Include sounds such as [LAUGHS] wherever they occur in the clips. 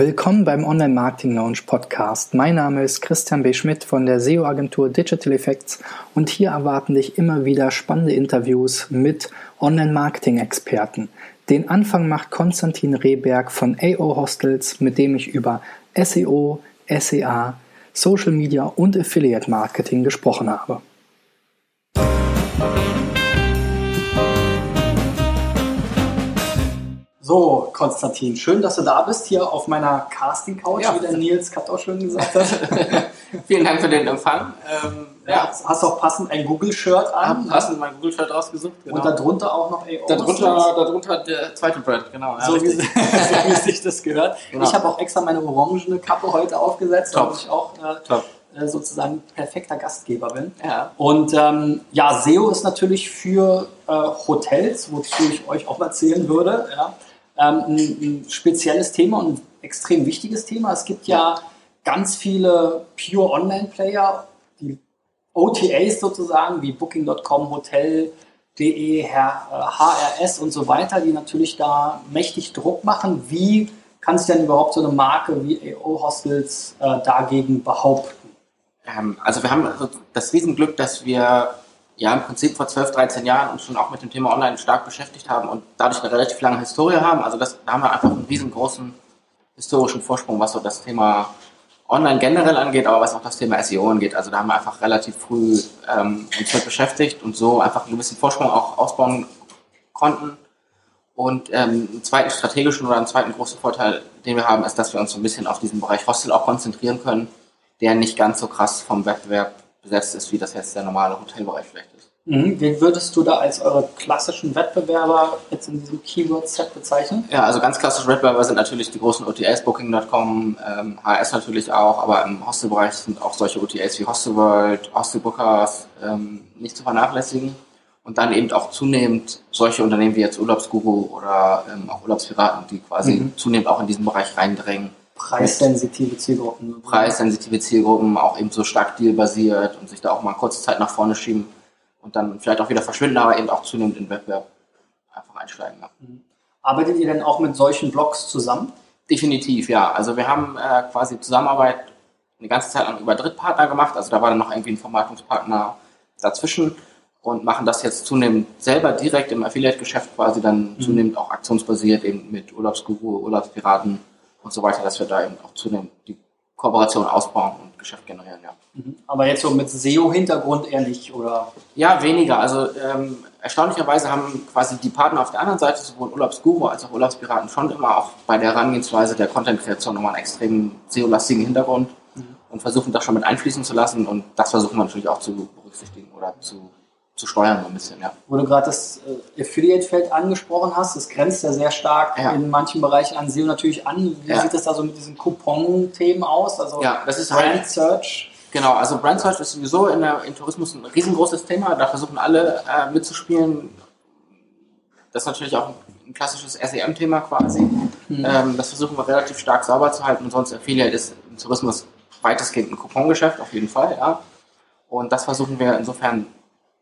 Willkommen beim Online Marketing Launch Podcast. Mein Name ist Christian B. Schmidt von der SEO-Agentur Digital Effects und hier erwarten dich immer wieder spannende Interviews mit Online Marketing Experten. Den Anfang macht Konstantin Rehberg von AO Hostels, mit dem ich über SEO, SEA, Social Media und Affiliate Marketing gesprochen habe. So, Konstantin, schön, dass du da bist, hier auf meiner Casting-Couch, ja. wie der Nils Katt auch schön gesagt hat. [LAUGHS] Vielen Dank für den Empfang. Ähm, ja. Hast auch passend ein Google-Shirt an. Hab passend mein Google-Shirt ausgesucht. Genau. Und darunter auch noch AO. Darunter, darunter der zweite Brand, genau. so, wie, [LAUGHS] so wie sich das gehört. Genau. Ich habe auch extra meine orangene Kappe heute aufgesetzt, damit ich auch äh, äh, sozusagen perfekter Gastgeber bin. Ja. Und ähm, ja, SEO ist natürlich für äh, Hotels, wozu ich euch auch erzählen würde, ja, ähm, ein, ein, spezielles Thema und ein extrem wichtiges Thema. Es gibt ja ganz viele Pure Online-Player, die OTAs sozusagen, wie Booking.com, Hotel.de, HRS und so weiter, die natürlich da mächtig Druck machen. Wie kann sich denn überhaupt so eine Marke wie AO Hostels äh, dagegen behaupten? Ähm, also wir haben das Riesenglück, dass wir ja im Prinzip vor 12, 13 Jahren uns schon auch mit dem Thema Online stark beschäftigt haben und dadurch eine relativ lange Historie haben. Also das, da haben wir einfach einen riesengroßen historischen Vorsprung, was so das Thema Online generell angeht, aber was auch das Thema SEO angeht. Also da haben wir einfach relativ früh ähm, uns mit beschäftigt und so einfach einen gewissen Vorsprung auch ausbauen konnten. Und ähm, einen zweiten strategischen oder einen zweiten großen Vorteil, den wir haben, ist, dass wir uns so ein bisschen auf diesen Bereich Hostel auch konzentrieren können, der nicht ganz so krass vom Wettbewerb besetzt ist, wie das jetzt der normale Hotelbereich vielleicht ist. Mhm. Wen würdest du da als eure klassischen Wettbewerber jetzt in diesem Keyword-Set bezeichnen? Ja, also ganz klassische Wettbewerber sind natürlich die großen OTAs, Booking.com, ähm, HS natürlich auch, aber im Hostelbereich sind auch solche OTAs wie Hostelworld, Hostelbookers ähm, nicht zu vernachlässigen. Und dann eben auch zunehmend solche Unternehmen wie jetzt Urlaubsguru oder ähm, auch Urlaubspiraten, die quasi mhm. zunehmend auch in diesen Bereich reindrängen preissensitive Zielgruppen. Preissensitive Zielgruppen, auch eben so stark dealbasiert und sich da auch mal kurze Zeit nach vorne schieben und dann vielleicht auch wieder verschwinden, aber eben auch zunehmend in Wettbewerb einfach einsteigen. Ja. Mhm. Arbeitet ihr denn auch mit solchen Blogs zusammen? Definitiv, ja. Also wir haben äh, quasi Zusammenarbeit eine ganze Zeit lang über Drittpartner gemacht. Also da war dann noch irgendwie ein Vermarktungspartner dazwischen und machen das jetzt zunehmend selber direkt im Affiliate-Geschäft quasi dann mhm. zunehmend auch aktionsbasiert eben mit Urlaubsguru, Urlaubspiraten und so weiter, dass wir da eben auch zunehmend die Kooperation ausbauen und Geschäft generieren, ja. Mhm. Aber jetzt so mit SEO-Hintergrund eher nicht, oder? Ja, weniger. Also ähm, erstaunlicherweise haben quasi die Partner auf der anderen Seite, sowohl Urlaubsguru als auch Urlaubspiraten, schon immer auch bei der Herangehensweise der Content-Kreation nochmal einen extrem SEO-lastigen Hintergrund mhm. und versuchen das schon mit einfließen zu lassen und das versuchen wir natürlich auch zu berücksichtigen oder zu zu steuern so ein bisschen, ja. Wo du gerade das äh, Affiliate-Feld angesprochen hast, das grenzt ja sehr stark ja. in manchen Bereichen an SEO natürlich an. Wie ja. sieht das da so mit diesen Coupon-Themen aus? Also ja, das ist Brand halt, Search. Genau, also Brand Search ist sowieso in der, im Tourismus ein riesengroßes Thema. Da versuchen alle äh, mitzuspielen. Das ist natürlich auch ein klassisches SEM-Thema quasi. Mhm. Ähm, das versuchen wir relativ stark sauber zu halten. Und sonst Affiliate ist im Tourismus weitestgehend ein Coupongeschäft, auf jeden Fall, ja. Und das versuchen wir insofern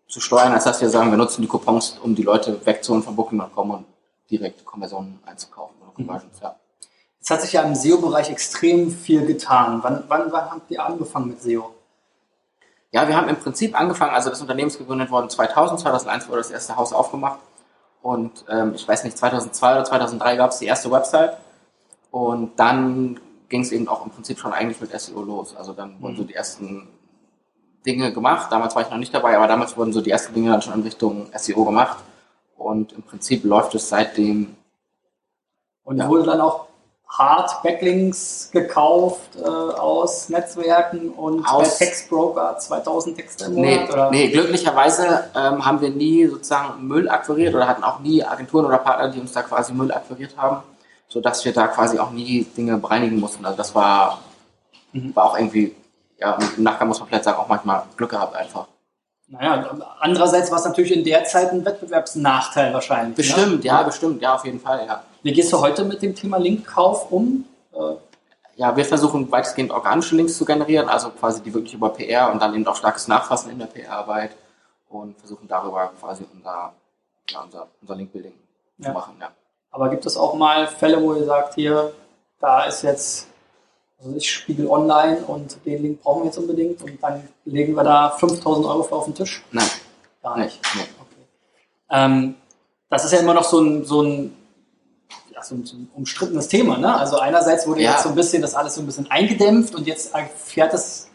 zu steuern, als dass wir sagen, wir nutzen die Coupons, um die Leute wegzuholen von Booking.com und direkt Konversionen einzukaufen oder Conversions, ja. Jetzt hat sich ja im SEO-Bereich extrem viel getan. Wann, wann, wann habt ihr angefangen mit SEO? Ja, wir haben im Prinzip angefangen, also das Unternehmen ist gegründet worden 2000, 2001 wurde das erste Haus aufgemacht und ähm, ich weiß nicht, 2002 oder 2003 gab es die erste Website und dann ging es eben auch im Prinzip schon eigentlich mit SEO los. Also dann wurden so mhm. die ersten Dinge gemacht. Damals war ich noch nicht dabei, aber damals wurden so die ersten Dinge dann schon in Richtung SEO gemacht. Und im Prinzip läuft es seitdem. Und ja. wurde dann auch hart Backlinks gekauft äh, aus Netzwerken und aus, bei Textbroker 2000 Texte im Monat? Nee, oder? nee glücklicherweise ähm, haben wir nie sozusagen Müll akquiriert oder hatten auch nie Agenturen oder Partner, die uns da quasi Müll akquiriert haben, sodass wir da quasi auch nie Dinge bereinigen mussten. Also das war, mhm. war auch irgendwie ja, im Nachgang muss man vielleicht sagen, auch manchmal Glück gehabt einfach. Naja, andererseits war es natürlich in der Zeit ein Wettbewerbsnachteil wahrscheinlich. Ne? Bestimmt, ne? ja, bestimmt, ja, auf jeden Fall, ja. Wie gehst du heute mit dem Thema Linkkauf um? Äh, ja, wir versuchen weitestgehend organische Links zu generieren, also quasi die wirklich über PR und dann eben auch starkes Nachfassen in der PR-Arbeit und versuchen darüber quasi unser, ja, unser, unser Linkbuilding ja. zu machen, ja. Aber gibt es auch mal Fälle, wo ihr sagt, hier, da ist jetzt also ich Spiegel Online und den Link brauchen wir jetzt unbedingt und dann legen wir da 5000 Euro für auf den Tisch? Nein. Gar nicht. Nee. Okay. Ähm, das ist ja immer noch so ein, so ein, ja, so ein, so ein umstrittenes Thema. Ne? Also einerseits wurde ja. jetzt so ein bisschen das alles so ein bisschen eingedämpft und jetzt fährt es,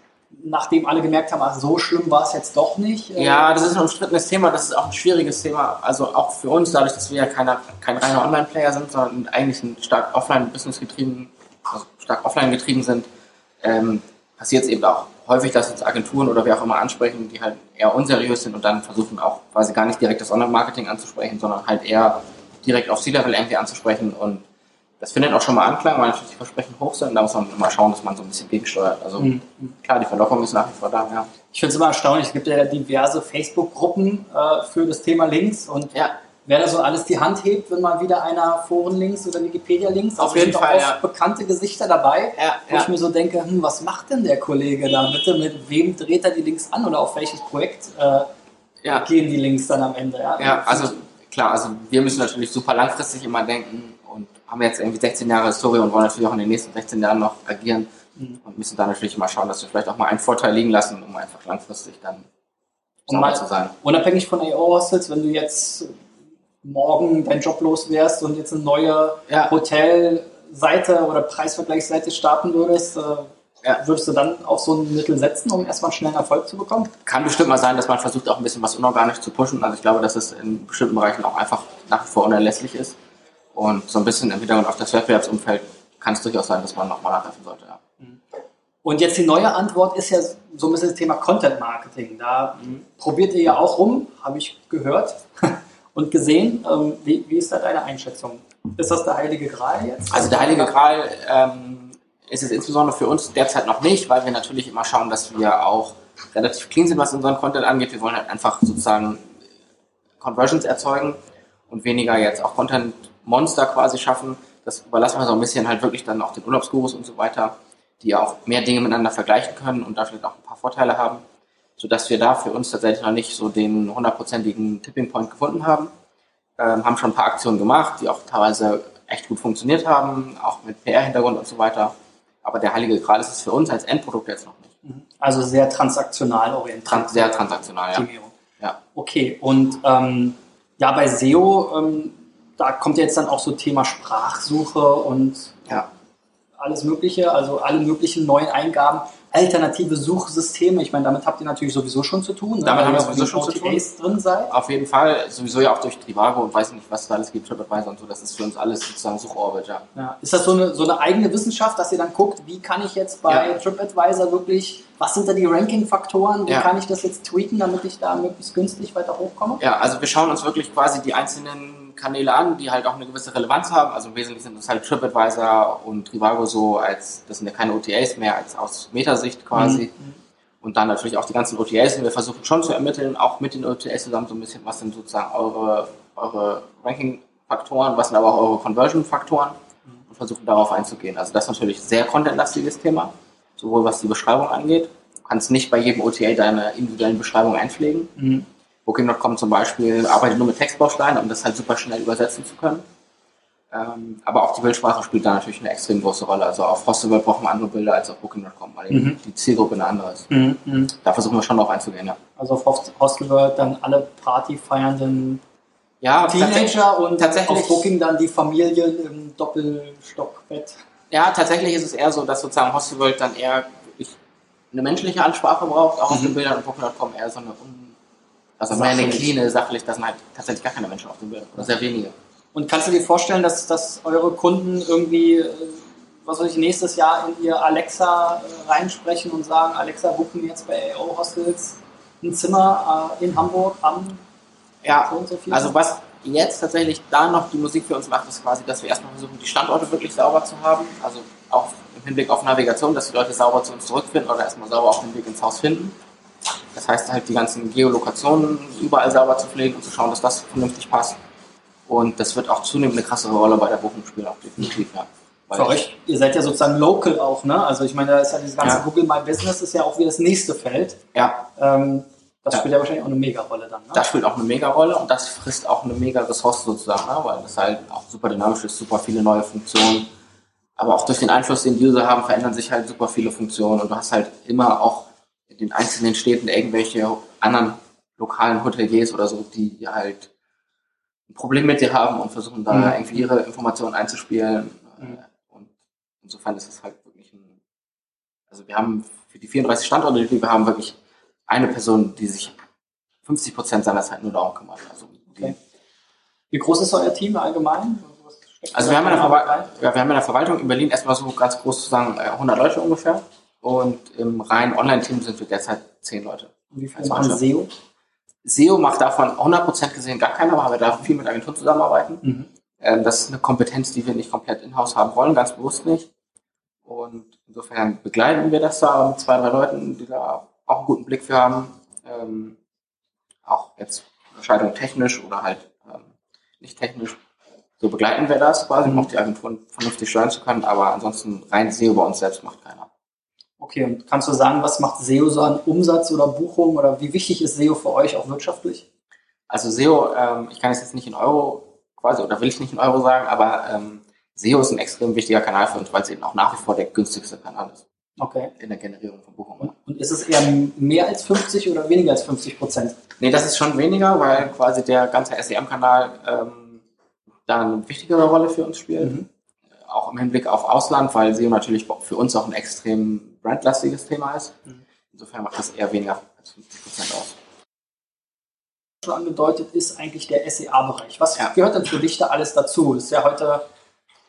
nachdem alle gemerkt haben, ach, so schlimm war es jetzt doch nicht. Äh, ja, das ist ein umstrittenes Thema, das ist auch ein schwieriges Thema. Also auch für uns, dadurch, dass wir ja keine, kein reiner Online-Player sind, sondern eigentlich ein stark Offline-Business getrieben also stark offline getrieben sind, ähm, passiert es eben auch häufig, dass uns Agenturen oder wer auch immer ansprechen, die halt eher unseriös sind und dann versuchen auch quasi gar nicht direkt das Online-Marketing anzusprechen, sondern halt eher direkt auf C-Level irgendwie anzusprechen und das findet auch schon mal Anklang, weil natürlich die Versprechen hoch sind. Da muss man mal schauen, dass man so ein bisschen gegensteuert. Also mhm. klar, die Verlockung ist nach wie vor da, ja. Ich finde es immer erstaunlich. Es gibt ja diverse Facebook-Gruppen äh, für das Thema Links und ja wer da so alles die Hand hebt, wenn mal wieder einer Forenlinks oder Wikipedia-Links. Auf jeden Fall. Auch ja. bekannte Gesichter dabei, ja, wo ja. ich mir so denke, hm, was macht denn der Kollege da bitte? Mit wem dreht er die Links an oder auf welches Projekt äh, gehen die Links dann am Ende? Ja, ja also klar, also wir müssen natürlich super langfristig immer denken und haben jetzt irgendwie 16 Jahre Historie und wollen natürlich auch in den nächsten 16 Jahren noch agieren mhm. und müssen da natürlich immer schauen, dass wir vielleicht auch mal einen Vorteil liegen lassen, um einfach langfristig dann sauber zu sein. Unabhängig von AO-Hostels, wenn du jetzt morgen deinen Job los wärst und jetzt eine neue ja. Hotelseite oder Preisvergleichsseite starten würdest, äh, ja. würdest du dann auch so ein Mittel setzen, um erstmal schnell Erfolg zu bekommen? Kann bestimmt mal sein, dass man versucht, auch ein bisschen was unorganisch zu pushen. Also ich glaube, dass es in bestimmten Bereichen auch einfach nach wie vor unerlässlich ist. Und so ein bisschen im Hintergrund auf das Wettbewerbsumfeld kann es durchaus sein, dass man nochmal nachhelfen sollte. Ja. Mhm. Und jetzt die neue Antwort ist ja so ein bisschen das Thema Content Marketing. Da mhm. probiert ihr ja auch rum, habe ich gehört. [LAUGHS] und gesehen. Ähm, wie, wie, ist da deine Einschätzung? Ist das der Heilige Gral jetzt? Also der Heilige Gral ähm, ist es insbesondere für uns derzeit noch nicht, weil wir natürlich immer schauen, dass wir auch relativ clean sind, was unseren Content angeht. Wir wollen halt einfach sozusagen Conversions erzeugen und weniger jetzt auch Content-Monster quasi schaffen. Das überlassen wir so ein bisschen halt wirklich dann auch den Urlaubsgurus und so weiter, die ja auch mehr Dinge miteinander vergleichen können und dafür auch ein paar Vorteile haben sodass wir da für uns tatsächlich noch nicht so den hundertprozentigen Tipping Point gefunden haben. Ähm, haben schon ein paar Aktionen gemacht, die auch teilweise echt gut funktioniert haben, auch mit PR-Hintergrund und so weiter. Aber der heilige Gral ist es für uns als Endprodukt jetzt noch nicht. Mhm. Also sehr transaktional orientiert. Trans sehr transaktional, ja. ja. Okay, und ähm, ja, bei SEO, ähm, da kommt jetzt dann auch so Thema Sprachsuche und ja. alles Mögliche, also alle möglichen neuen Eingaben alternative Suchsysteme. Ich meine, damit habt ihr natürlich sowieso schon zu tun. Ne? Damit haben wir sowieso schon zu tun. drin seid. Auf jeden Fall, sowieso ja auch durch Trivago und weiß nicht, was da alles gibt, TripAdvisor und so. Das ist für uns alles sozusagen Suchorbit, ja. ja. Ist das so eine, so eine eigene Wissenschaft, dass ihr dann guckt, wie kann ich jetzt bei ja. TripAdvisor wirklich, was sind da die Ranking-Faktoren? Wie ja. kann ich das jetzt tweaken, damit ich da möglichst günstig weiter hochkomme? Ja, also wir schauen uns wirklich quasi die einzelnen Kanäle an, die halt auch eine gewisse Relevanz haben. Also im Wesentlichen sind das halt TripAdvisor und Trivago so als, das sind ja keine OTAs mehr, als aus Metasicht quasi. Mhm. Und dann natürlich auch die ganzen OTAs und wir versuchen schon zu ermitteln, auch mit den OTAs zusammen so ein bisschen, was sind sozusagen eure, eure Ranking-Faktoren, was sind aber auch eure Conversion-Faktoren und versuchen darauf einzugehen. Also das ist natürlich sehr contentlastiges Thema, sowohl was die Beschreibung angeht. Du kannst nicht bei jedem OTA deine individuellen Beschreibungen einpflegen. Mhm. Booking.com zum Beispiel arbeitet nur mit Textbausteinen, um das halt super schnell übersetzen zu können. Ähm, aber auch die Bildsprache spielt da natürlich eine extrem große Rolle. Also auf Hostelworld brauchen wir andere Bilder als auf Booking.com, weil mhm. die Zielgruppe eine andere ist. Mhm, mhm. Da versuchen wir schon drauf einzugehen, ja. Also auf Hostelworld dann alle partyfeiernden ja, Teenager und tatsächlich auf Booking dann die Familien im Doppelstockbett. Ja, tatsächlich ist es eher so, dass sozusagen Hostelworld dann eher eine menschliche Ansprache braucht, auch auf den mhm. Bildern und Booking.com eher so eine also mehr eine clean, sachlich, da sind halt tatsächlich gar keine Menschen auf dem Bild oder sehr wenige. Und kannst du dir vorstellen, dass, dass eure Kunden irgendwie, äh, was weiß ich, nächstes Jahr in ihr Alexa äh, reinsprechen und sagen, Alexa, buchen wir jetzt bei AO Hostels ein Zimmer äh, in Hamburg am ja, so und so viel? Also was jetzt tatsächlich da noch die Musik für uns macht, ist quasi, dass wir erstmal versuchen, die Standorte wirklich sauber zu haben. Also auch im Hinblick auf Navigation, dass die Leute sauber zu uns zurückfinden oder erstmal sauber auf dem Weg ins Haus finden. Das heißt halt die ganzen Geolokationen überall sauber zu pflegen und zu schauen, dass das vernünftig passt. Und das wird auch zunehmend eine krassere Rolle bei der Buchung spielen, auch definitiv, ja. Für euch, ihr seid ja sozusagen local auch, ne? Also ich meine, da ist ja dieses ganze ja. Google My Business ist ja auch wie das nächste Feld. Ja. Ähm, das ja. spielt ja wahrscheinlich auch eine Mega-Rolle dann. Ne? Das spielt auch eine Mega-Rolle und das frisst auch eine Mega-Ressource sozusagen, ne? weil das halt auch super dynamisch ist, super viele neue Funktionen. aber auch durch den Einfluss, den die User haben, verändern sich halt super viele Funktionen und du hast halt immer auch den einzelnen Städten irgendwelche anderen lokalen Hoteliers oder so, die halt ein Problem mit dir haben und versuchen da mhm. irgendwie ihre Informationen einzuspielen. Mhm. Und insofern ist es halt wirklich ein, also wir haben für die 34 Standorte, die wir haben, wirklich eine Person, die sich 50 Prozent seiner Zeit nur darum kümmert. Also okay. Wie groß ist euer Team allgemein? Also wir haben, in der ja, wir haben in der Verwaltung in Berlin erstmal so ganz groß zu sagen 100 äh, Leute ungefähr. Und im reinen Online-Team sind wir derzeit 10 Leute. Und wie viel machen SEO? SEO macht davon 100% gesehen gar keiner, weil wir da viel mit Agenturen zusammenarbeiten. Mhm. Ähm, das ist eine Kompetenz, die wir nicht komplett in-house haben wollen, ganz bewusst nicht. Und insofern begleiten wir das da mit zwei, drei Leuten, die da auch einen guten Blick für haben. Ähm, auch jetzt Entscheidung technisch oder halt ähm, nicht technisch. So begleiten wir das quasi, um auch die Agenturen vernünftig steuern zu können, aber ansonsten rein SEO bei uns selbst macht keiner. Okay, und kannst du sagen, was macht SEO so an Umsatz oder Buchung oder wie wichtig ist SEO für euch auch wirtschaftlich? Also SEO, ähm, ich kann es jetzt nicht in Euro quasi, oder will ich nicht in Euro sagen, aber ähm, SEO ist ein extrem wichtiger Kanal für uns, weil es eben auch nach wie vor der günstigste Kanal ist. Okay. In der Generierung von Buchungen. Und ist es eher mehr als 50 oder weniger als 50 Prozent? Nee, das ist schon weniger, weil quasi der ganze SEM-Kanal ähm, da eine wichtigere Rolle für uns spielt. Mhm. Auch im Hinblick auf Ausland, weil SEO natürlich für uns auch ein extrem brandlastiges Thema ist. Insofern macht das eher weniger als 50 Prozent aus. Schon angedeutet ist eigentlich der SEA-Bereich. Was ja. gehört denn für dich da alles dazu? Ist ja heute,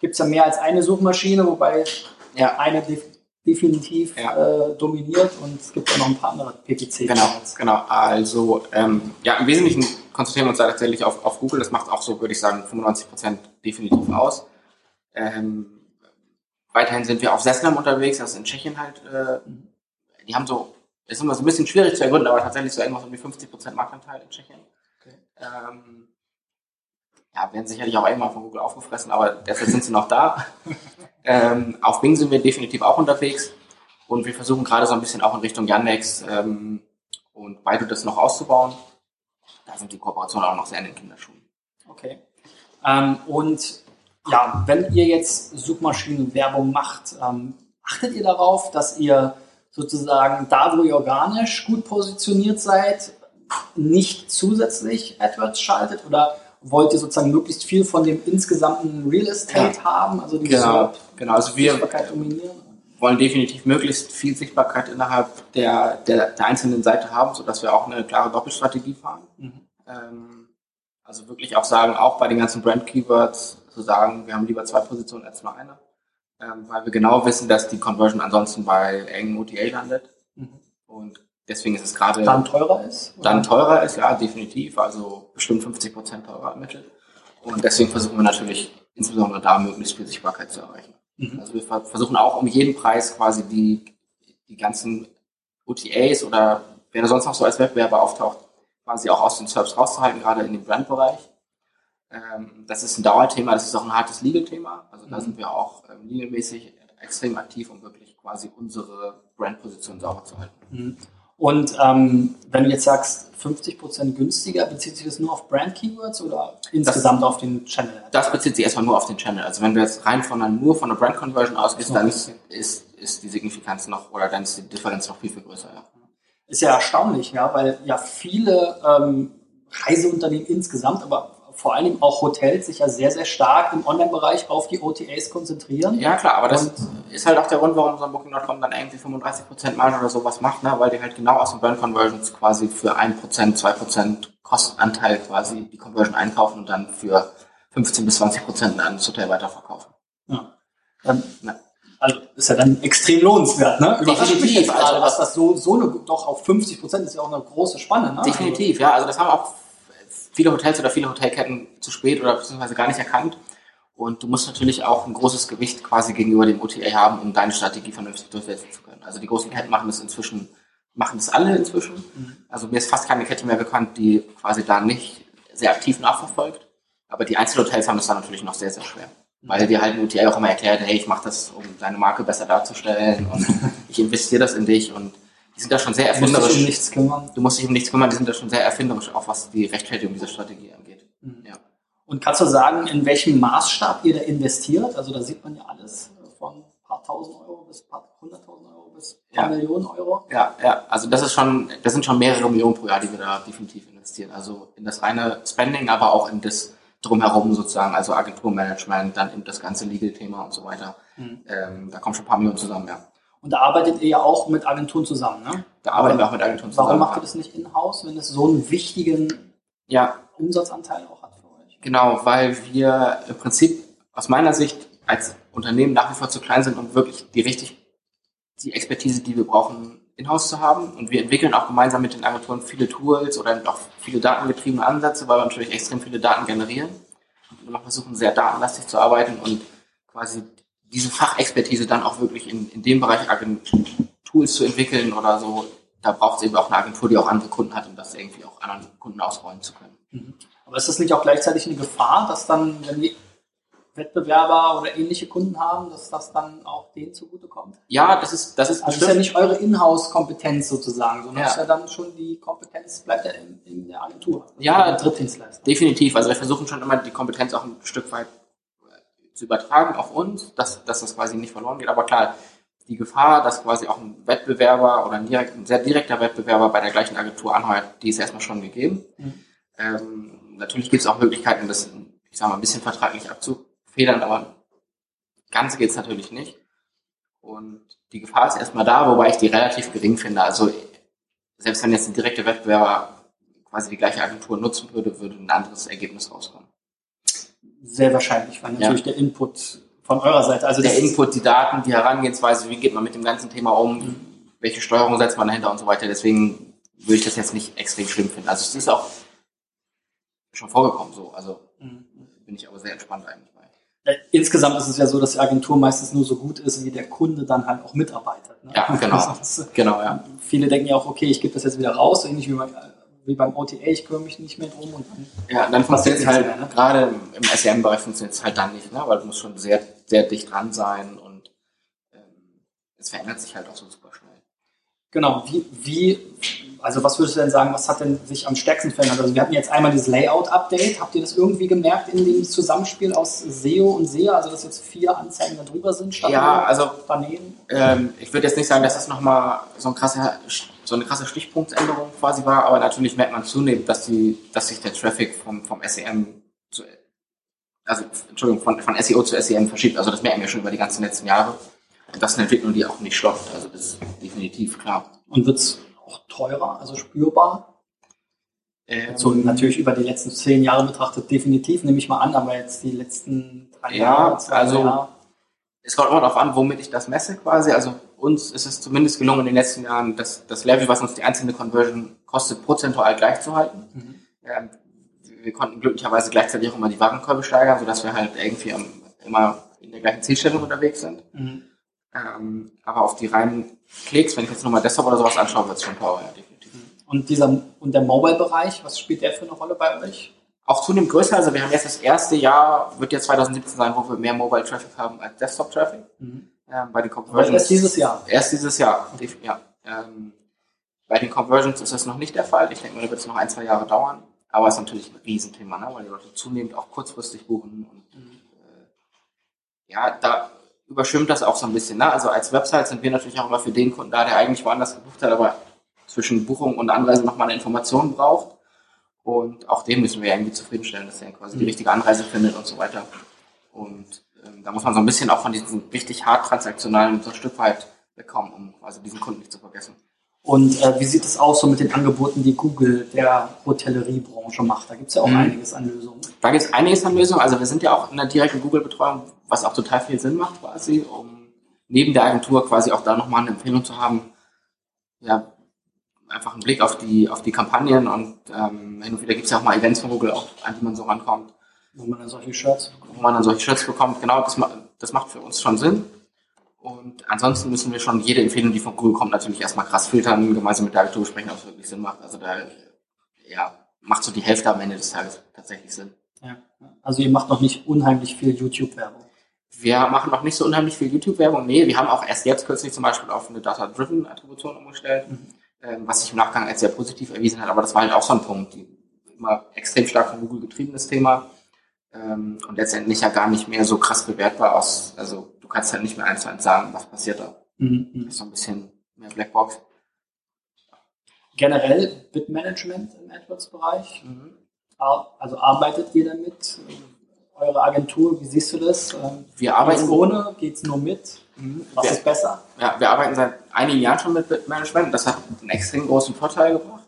gibt es ja mehr als eine Suchmaschine, wobei ja. eine definitiv ja. äh, dominiert und es gibt auch noch ein paar andere PPC. Genau, genau. Also ähm, ja, im Wesentlichen konzentrieren wir uns da tatsächlich auf, auf Google. Das macht auch so, würde ich sagen, 95 Prozent definitiv aus. Ähm, weiterhin sind wir auf Sesnam unterwegs, das ist in Tschechien halt. Äh, die haben so, ist immer so ein bisschen schwierig zu ergründen, aber tatsächlich so irgendwas um die 50 Prozent Marktanteil in Tschechien. Okay. Ähm, ja, werden sicherlich auch irgendwann von Google aufgefressen, aber derzeit sind sie noch da. [LAUGHS] ähm, auf Bing sind wir definitiv auch unterwegs und wir versuchen gerade so ein bisschen auch in Richtung Yandex ähm, und Baidu das noch auszubauen. Da sind die Kooperationen auch noch sehr in den Kinderschuhen. Okay. Ähm, und ja, wenn ihr jetzt Suchmaschinenwerbung macht, ähm, achtet ihr darauf, dass ihr sozusagen da, wo ihr organisch gut positioniert seid, nicht zusätzlich AdWords schaltet oder wollt ihr sozusagen möglichst viel von dem insgesamten Real Estate ja. haben, also die genau, genau. Also wir dominieren? wollen definitiv möglichst viel Sichtbarkeit innerhalb der, der, der einzelnen Seite haben, sodass wir auch eine klare Doppelstrategie fahren. Mhm. Ähm, also wirklich auch sagen, auch bei den ganzen Brand-Keywords zu sagen, wir haben lieber zwei Positionen als nur eine, ähm, weil wir genau wissen, dass die Conversion ansonsten bei engen OTA landet. Mhm. Und deswegen ist es gerade... Dann teurer ist? Oder? Dann teurer ist, ja, definitiv. Also bestimmt 50 Prozent teurer ermittelt. Und deswegen versuchen wir natürlich insbesondere da möglichst viel Sichtbarkeit zu erreichen. Mhm. Also wir versuchen auch um jeden Preis quasi die, die ganzen OTAs oder wer da sonst noch so als Wettbewerber auftaucht, quasi auch aus den Serbs rauszuhalten, gerade in dem Brandbereich. Ähm, das ist ein Dauerthema, das ist auch ein hartes Legal-Thema. Also da mhm. sind wir auch ähm, legalmäßig extrem aktiv, um wirklich quasi unsere Brandposition sauber zu halten. Mhm. Und ähm, wenn du jetzt sagst, 50% günstiger, bezieht sich das nur auf Brand-Keywords oder insgesamt das, auf den Channel? Das bezieht sich erstmal nur auf den Channel. Also wenn du jetzt rein von einer, nur von der Brand-Conversion ausgehst, dann ist, ist, ist die Signifikanz noch, oder dann ist die Differenz noch viel, viel größer. Ja. Ist ja erstaunlich, ja, weil ja viele ähm, Reiseunternehmen insgesamt, aber vor allem auch Hotels sich ja sehr, sehr stark im Online-Bereich auf die OTAs konzentrieren. Ja, klar, aber das und ist halt auch der Grund, warum so ein Booking.com dann irgendwie 35% Marge oder sowas macht, ne? weil die halt genau aus den Burn Conversions quasi für 1%, 2% Kostenanteil quasi die Conversion einkaufen und dann für 15 bis 20% an das Hotel weiterverkaufen. Ja. Ähm, ja. Also ist ja dann extrem lohnenswert, ne? Überrascht mich jetzt gerade, dass das so, so eine, doch auf 50 Prozent ist ja auch eine große Spanne, ne? Definitiv, ja. Also das haben auch viele Hotels oder viele Hotelketten zu spät oder beziehungsweise gar nicht erkannt. Und du musst natürlich auch ein großes Gewicht quasi gegenüber dem OTA haben, um deine Strategie vernünftig durchsetzen zu können. Also die großen Ketten machen das inzwischen, machen das alle inzwischen. Mhm. Also mir ist fast keine Kette mehr bekannt, die quasi da nicht sehr aktiv nachverfolgt. Aber die Einzelhotels haben das dann natürlich noch sehr, sehr schwer. Mhm. Weil dir halt ein OTA auch immer erklärt, hey, ich mache das, um deine Marke besser darzustellen und [LAUGHS] ich investiere das in dich und die sind da schon sehr erfinderisch. Du musst dich um nichts kümmern. Du musst dich um nichts kümmern, die sind da schon sehr erfinderisch, auch was die Rechtfertigung dieser Strategie angeht. Mhm. Ja. Und kannst du sagen, in welchem Maßstab ihr da investiert? Also da sieht man ja alles von paar tausend Euro bis paar hunderttausend Euro bis paar Ja. Millionen Euro. Ja, ja, also das ist schon, das sind schon mehrere Millionen pro Jahr, die wir da definitiv investieren. Also in das reine Spending, aber auch in das drumherum sozusagen, also Agenturmanagement, dann eben das ganze Legal-Thema und so weiter. Mhm. Ähm, da kommen schon ein paar Millionen zusammen, ja. Und da arbeitet ihr ja auch mit Agenturen zusammen, ne? Da arbeiten wir auch mit Agenturen zusammen. Warum macht ihr das nicht in-house, wenn es so einen wichtigen Ja, Umsatzanteil auch hat für euch? Genau, weil wir im Prinzip aus meiner Sicht als Unternehmen nach wie vor zu klein sind, um wirklich die richtig, die Expertise, die wir brauchen, in-house zu haben. Und wir entwickeln auch gemeinsam mit den Agenturen viele Tools oder auch viele datengetriebene Ansätze, weil wir natürlich extrem viele Daten generieren. Und wir versuchen sehr datenlastig zu arbeiten und quasi diese Fachexpertise dann auch wirklich in, in dem Bereich Tools zu entwickeln oder so. Da braucht es eben auch eine Agentur, die auch andere Kunden hat, um das irgendwie auch anderen Kunden ausrollen zu können. Mhm. Aber ist das nicht auch gleichzeitig eine Gefahr, dass dann, wenn die Wettbewerber oder ähnliche Kunden haben, dass das dann auch denen zugutekommt? Ja, das ist, das ist Also ist ja nicht eure Inhouse-Kompetenz sozusagen, sondern Ja. es ist ja dann schon die Kompetenz, bleibt ja in, in der Agentur. Ja, der Drittdienstleister. Definitiv. Also wir versuchen schon immer die Kompetenz auch ein Stück weit zu übertragen auf uns, dass, dass das quasi nicht verloren geht. Aber klar, die Gefahr, dass quasi auch ein Wettbewerber oder ein, direkt, ein sehr direkter Wettbewerber bei der gleichen Agentur anheuert, die ist erstmal schon gegeben. Mhm. Ähm, natürlich gibt es auch Möglichkeiten, das, ich sag mal, ein bisschen vertraglich abzufedern, aber ganz geht es natürlich nicht. Und die Gefahr ist erstmal da, wobei ich die relativ gering finde. Also selbst wenn jetzt ein direkter Wettbewerber quasi die gleiche Agentur nutzen würde, würde ein anderes Ergebnis rauskommen. Sehr wahrscheinlich, weil natürlich der Input von eurer Seite, also Der Input, die Daten, die Herangehensweise, wie geht man mit dem ganzen Thema um, welche Steuerung setzt man dahinter und so weiter. Deswegen würde ich das jetzt nicht extrem schlimm finden. Also es ist auch schon vorgekommen so. Also Mhm. bin ich aber sehr entspannt eigentlich bei. Äh, Insgesamt ist es ja so, dass die Agentur meistens nur so gut ist, wie der Kunde dann halt auch mitarbeitet. Ne? Ja, genau. [LAUGHS] Genau, ja. viele denken ja auch, okay, ich gebe das jetzt wieder raus, ähnlich wie, beim- wie beim OTA, ich kümmere mich nicht mehr drum und dann Ja, dann funktioniert es halt, ne? gerade im SEM-Bereich funktioniert es halt dann nicht, ne? weil du musst schon sehr, sehr dicht dran sein und ähm, es verändert sich halt auch so super schnell. Genau, wie, wie, also was würdest du denn sagen, was hat denn sich am stärksten verändert? Also wir hatten jetzt einmal dieses Layout-Update. Habt ihr das irgendwie gemerkt in dem Zusammenspiel aus SEO und SEA, also dass jetzt vier Anzeigen da drüber sind statt Ja, also daneben? Ähm, ich würde jetzt nicht sagen, dass das nochmal so, ein krasser, so eine krasse Stichpunktsänderung quasi war, aber natürlich merkt man zunehmend, dass, die, dass sich der Traffic vom, vom SEM zu, also Entschuldigung, von, von SEO zu SEM verschiebt. Also das merken wir schon über die ganzen letzten Jahre. Das ist eine Entwicklung, die auch nicht stoppt. Also das ist definitiv klar. Und wird es auch teurer, also spürbar? Ähm, So natürlich über die letzten zehn Jahre betrachtet definitiv, nehme ich mal an, aber jetzt die letzten drei Ja, Jahre, zwei also- Jahre. es kommt immer darauf an, womit ich das messe quasi. Also uns ist es zumindest gelungen in den letzten Jahren, das, das Level, was uns die einzelne Conversion kostet, prozentual gleich zu halten. Mhm. Ja, wir konnten glücklicherweise gleichzeitig auch immer die Warenkörbe steigern, sodass wir halt irgendwie immer in der gleichen Zielstellung unterwegs sind. Mhm. Ähm, aber auf die reinen Klicks, wenn ich jetzt nochmal Desktop oder sowas anschaue, wird es schon teurer, ja, definitiv. Und dieser und der Mobile-Bereich, was spielt der für eine Rolle bei euch? Auch zunehmend größer, also wir haben jetzt das erste Jahr, wird jetzt 2017 sein, wo wir mehr Mobile-Traffic haben als Desktop-Traffic. Mhm. Ähm, bei den Aber Conversions. erst dieses Jahr. Erst dieses Jahr, def- ja. Ähm, bei den Conversions ist das noch nicht der Fall. Ich denke mal, da wird es noch ein, zwei Jahre dauern. Aber es ist natürlich ein Riesenthema, ne? weil die Leute zunehmend auch kurzfristig buchen. Und äh, ja, da überschwimmt das auch so ein bisschen. Ne? Also als Website sind wir natürlich auch immer für den Kunden da, der eigentlich woanders gebucht hat, aber zwischen Buchung und Anreise nochmal eine Information braucht. Und auch den müssen wir irgendwie zufriedenstellen, dass er quasi die Mhm. richtige Anreise findet und so weiter. Und ähm, da muss man so ein bisschen auch von diesen richtig hart transaktionalen so ein Stück weit wegkommen, um quasi diesen Kunden nicht zu vergessen. Und äh, wie sieht es aus so mit den Angeboten, die Google der Hotelleriebranche macht? Da gibt es ja auch Mhm. einiges an Lösungen. Da gibt es einiges an Lösungen. Also wir sind ja auch in der direkten Google-Betreuung, was auch total viel Sinn macht quasi, um neben der Agentur quasi auch da nochmal eine Empfehlung zu haben. Ja, einfach einen Blick auf die, auf die Kampagnen und ähm, hin und wieder gibt es ja auch mal Events von Google, auch, an die man so rankommt, Wo man dann solche Shirts bekommt. wo man dann solche Shirts bekommt. Genau, das, das macht für uns schon Sinn. Und ansonsten müssen wir schon jede Empfehlung, die von Google kommt, natürlich erstmal krass filtern, gemeinsam mit der Agentur besprechen, ob es wirklich Sinn macht. Also da ja, macht so die Hälfte am Ende des Tages tatsächlich Sinn. Ja. Also ihr macht noch nicht unheimlich viel YouTube-Werbung. Wir machen noch nicht so unheimlich viel YouTube-Werbung. Nee, wir haben auch erst jetzt kürzlich zum Beispiel auf eine Data-Driven-Attribution umgestellt, Mhm. ähm, was sich im Nachgang als sehr positiv erwiesen hat. Aber das war halt auch so ein Punkt, die immer extrem stark von Google getriebenes Thema ähm, und letztendlich ja gar nicht mehr so krass bewertbar aus. Also du kannst halt nicht mehr eins zu eins sagen, was passiert da. Mhm. Das ist so ein bisschen mehr Blackbox. Generell Bitmanagement im AdWords-Bereich. Ar- Also arbeitet ihr damit? Eure Agentur, wie siehst du das? Ähm, Wir arbeiten ohne? Geht's nur mit? Was wir, ist besser? ja, wir arbeiten seit einigen Jahren schon mit Bitmanagement. Das hat einen extrem großen Vorteil gebracht.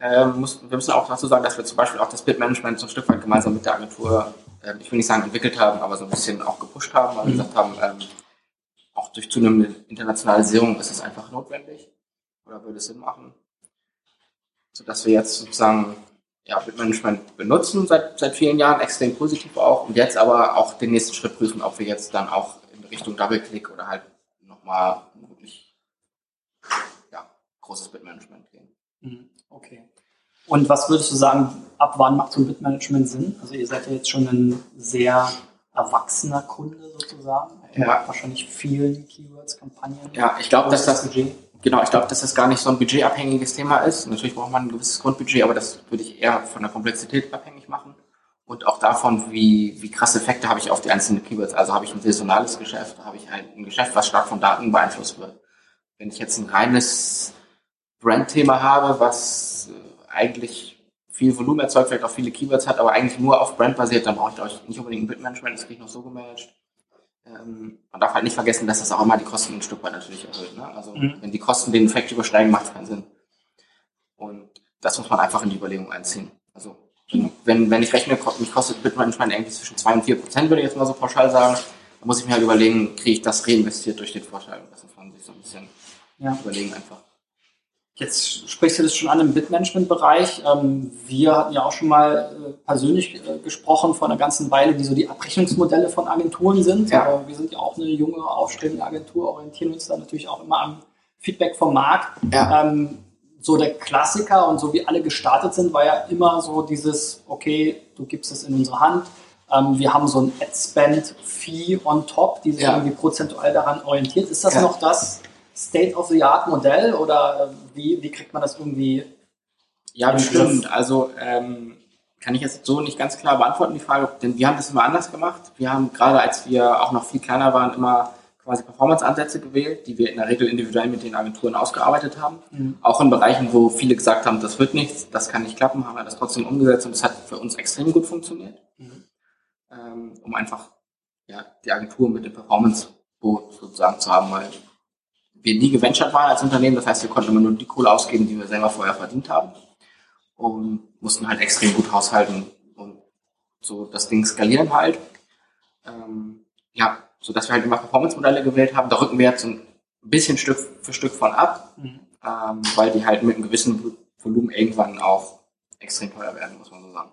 Ähm, muss, wir müssen auch dazu sagen, dass wir zum Beispiel auch das Bitmanagement so ein Stück weit gemeinsam mit der Agentur, ähm, ich will nicht sagen entwickelt haben, aber so ein bisschen auch gepusht haben, weil wir Mhm. gesagt haben, ähm, auch durch zunehmende Internationalisierung ist es einfach notwendig oder würde es Sinn machen, sodass wir jetzt sozusagen ja, Bitmanagement benutzen seit, seit vielen Jahren, extrem positiv auch, und jetzt aber auch den nächsten Schritt prüfen, ob wir jetzt dann auch in Richtung Double-Click oder halt nochmal wirklich ja, großes Bitmanagement gehen. Mhm. Okay. Und was würdest du sagen, ab wann macht so ein Bitmanagement Sinn? Also ihr seid ja jetzt schon ein sehr erwachsener Kunde sozusagen. Ihr Ja. wahrscheinlich vielen Keywords, Kampagnen. Ja, ich glaube, dass das Budget. Genau, ich glaube, dass das gar nicht so ein budgetabhängiges Thema ist. Natürlich braucht man ein gewisses Grundbudget, aber das würde ich eher von der Komplexität abhängig machen. Und auch davon, wie, wie krasse Effekte habe ich auf die einzelnen Keywords. Also habe ich ein saisonales Geschäft, habe ich halt ein Geschäft, was stark von Daten beeinflusst wird. Wenn ich jetzt ein reines Brandthema habe, was äh, eigentlich viel Volumen erzeugt, vielleicht auch viele Keywords hat, aber eigentlich nur auf Brand basiert, dann brauche ich, ich, nicht unbedingt ein Bitmanagement, das kriege ich noch so gemanagt. Ähm, man darf halt nicht vergessen, dass das auch immer die Kosten ein Stück weit natürlich erhöht. Ne? Also Mhm. wenn die Kosten den Effekt übersteigen, macht es keinen Sinn. Und das muss man einfach in die Überlegung einziehen. Also wenn, wenn ich rechne, mich kostet Bitmanagement irgendwie zwischen 2 und 4 Prozent, würde ich jetzt mal so pauschal sagen, dann muss ich mir halt überlegen, kriege ich das reinvestiert durch den Vorteil. Das muss man sich so ein bisschen Ja. überlegen einfach. Jetzt sprichst du das schon an im Bitmanagement-Bereich. Ähm, wir hatten ja auch schon mal äh, persönlich äh, gesprochen vor einer ganzen Weile, wie so die Abrechnungsmodelle von Agenturen sind. Ja. Aber wir sind ja auch eine junge, aufstrebende Agentur, orientieren uns da natürlich auch immer am Feedback vom Markt. Ja. Ähm, so der Klassiker und so wie alle gestartet sind, war ja immer so dieses, okay, du gibst es in unsere Hand. Ähm, wir haben so ein Ad-Spend-Fee on top, die sich Ja. irgendwie prozentual daran orientiert. Ist das noch das State-of-the-Art-Modell oder äh, wie, wie kriegt man das irgendwie? Ja, Im bestimmt. Also ähm, kann ich jetzt so nicht ganz klar beantworten, die Frage, denn wir haben das immer anders gemacht. Wir haben gerade als wir auch noch viel kleiner waren, immer quasi Performance-Ansätze gewählt, die wir in der Regel individuell mit den Agenturen ausgearbeitet haben. Mhm. Auch in Bereichen, wo viele gesagt haben, das wird nichts, das kann nicht klappen, haben wir das trotzdem umgesetzt und es hat für uns extrem gut funktioniert, Mhm. ähm, um einfach ja, die Agentur mit dem Performance-Boot sozusagen zu haben, weil wir nie geventured waren als Unternehmen. Das heißt, wir konnten immer nur die Kohle ausgeben, die wir selber vorher verdient haben und mussten halt extrem gut haushalten und so das Ding skalieren halt. Ähm, ja, so dass wir halt immer Performance-Modelle gewählt haben. Da rücken wir jetzt ein bisschen Stück für Stück von ab, Mhm. ähm, weil die halt mit einem gewissen Volumen irgendwann auch extrem teuer werden, muss man so sagen.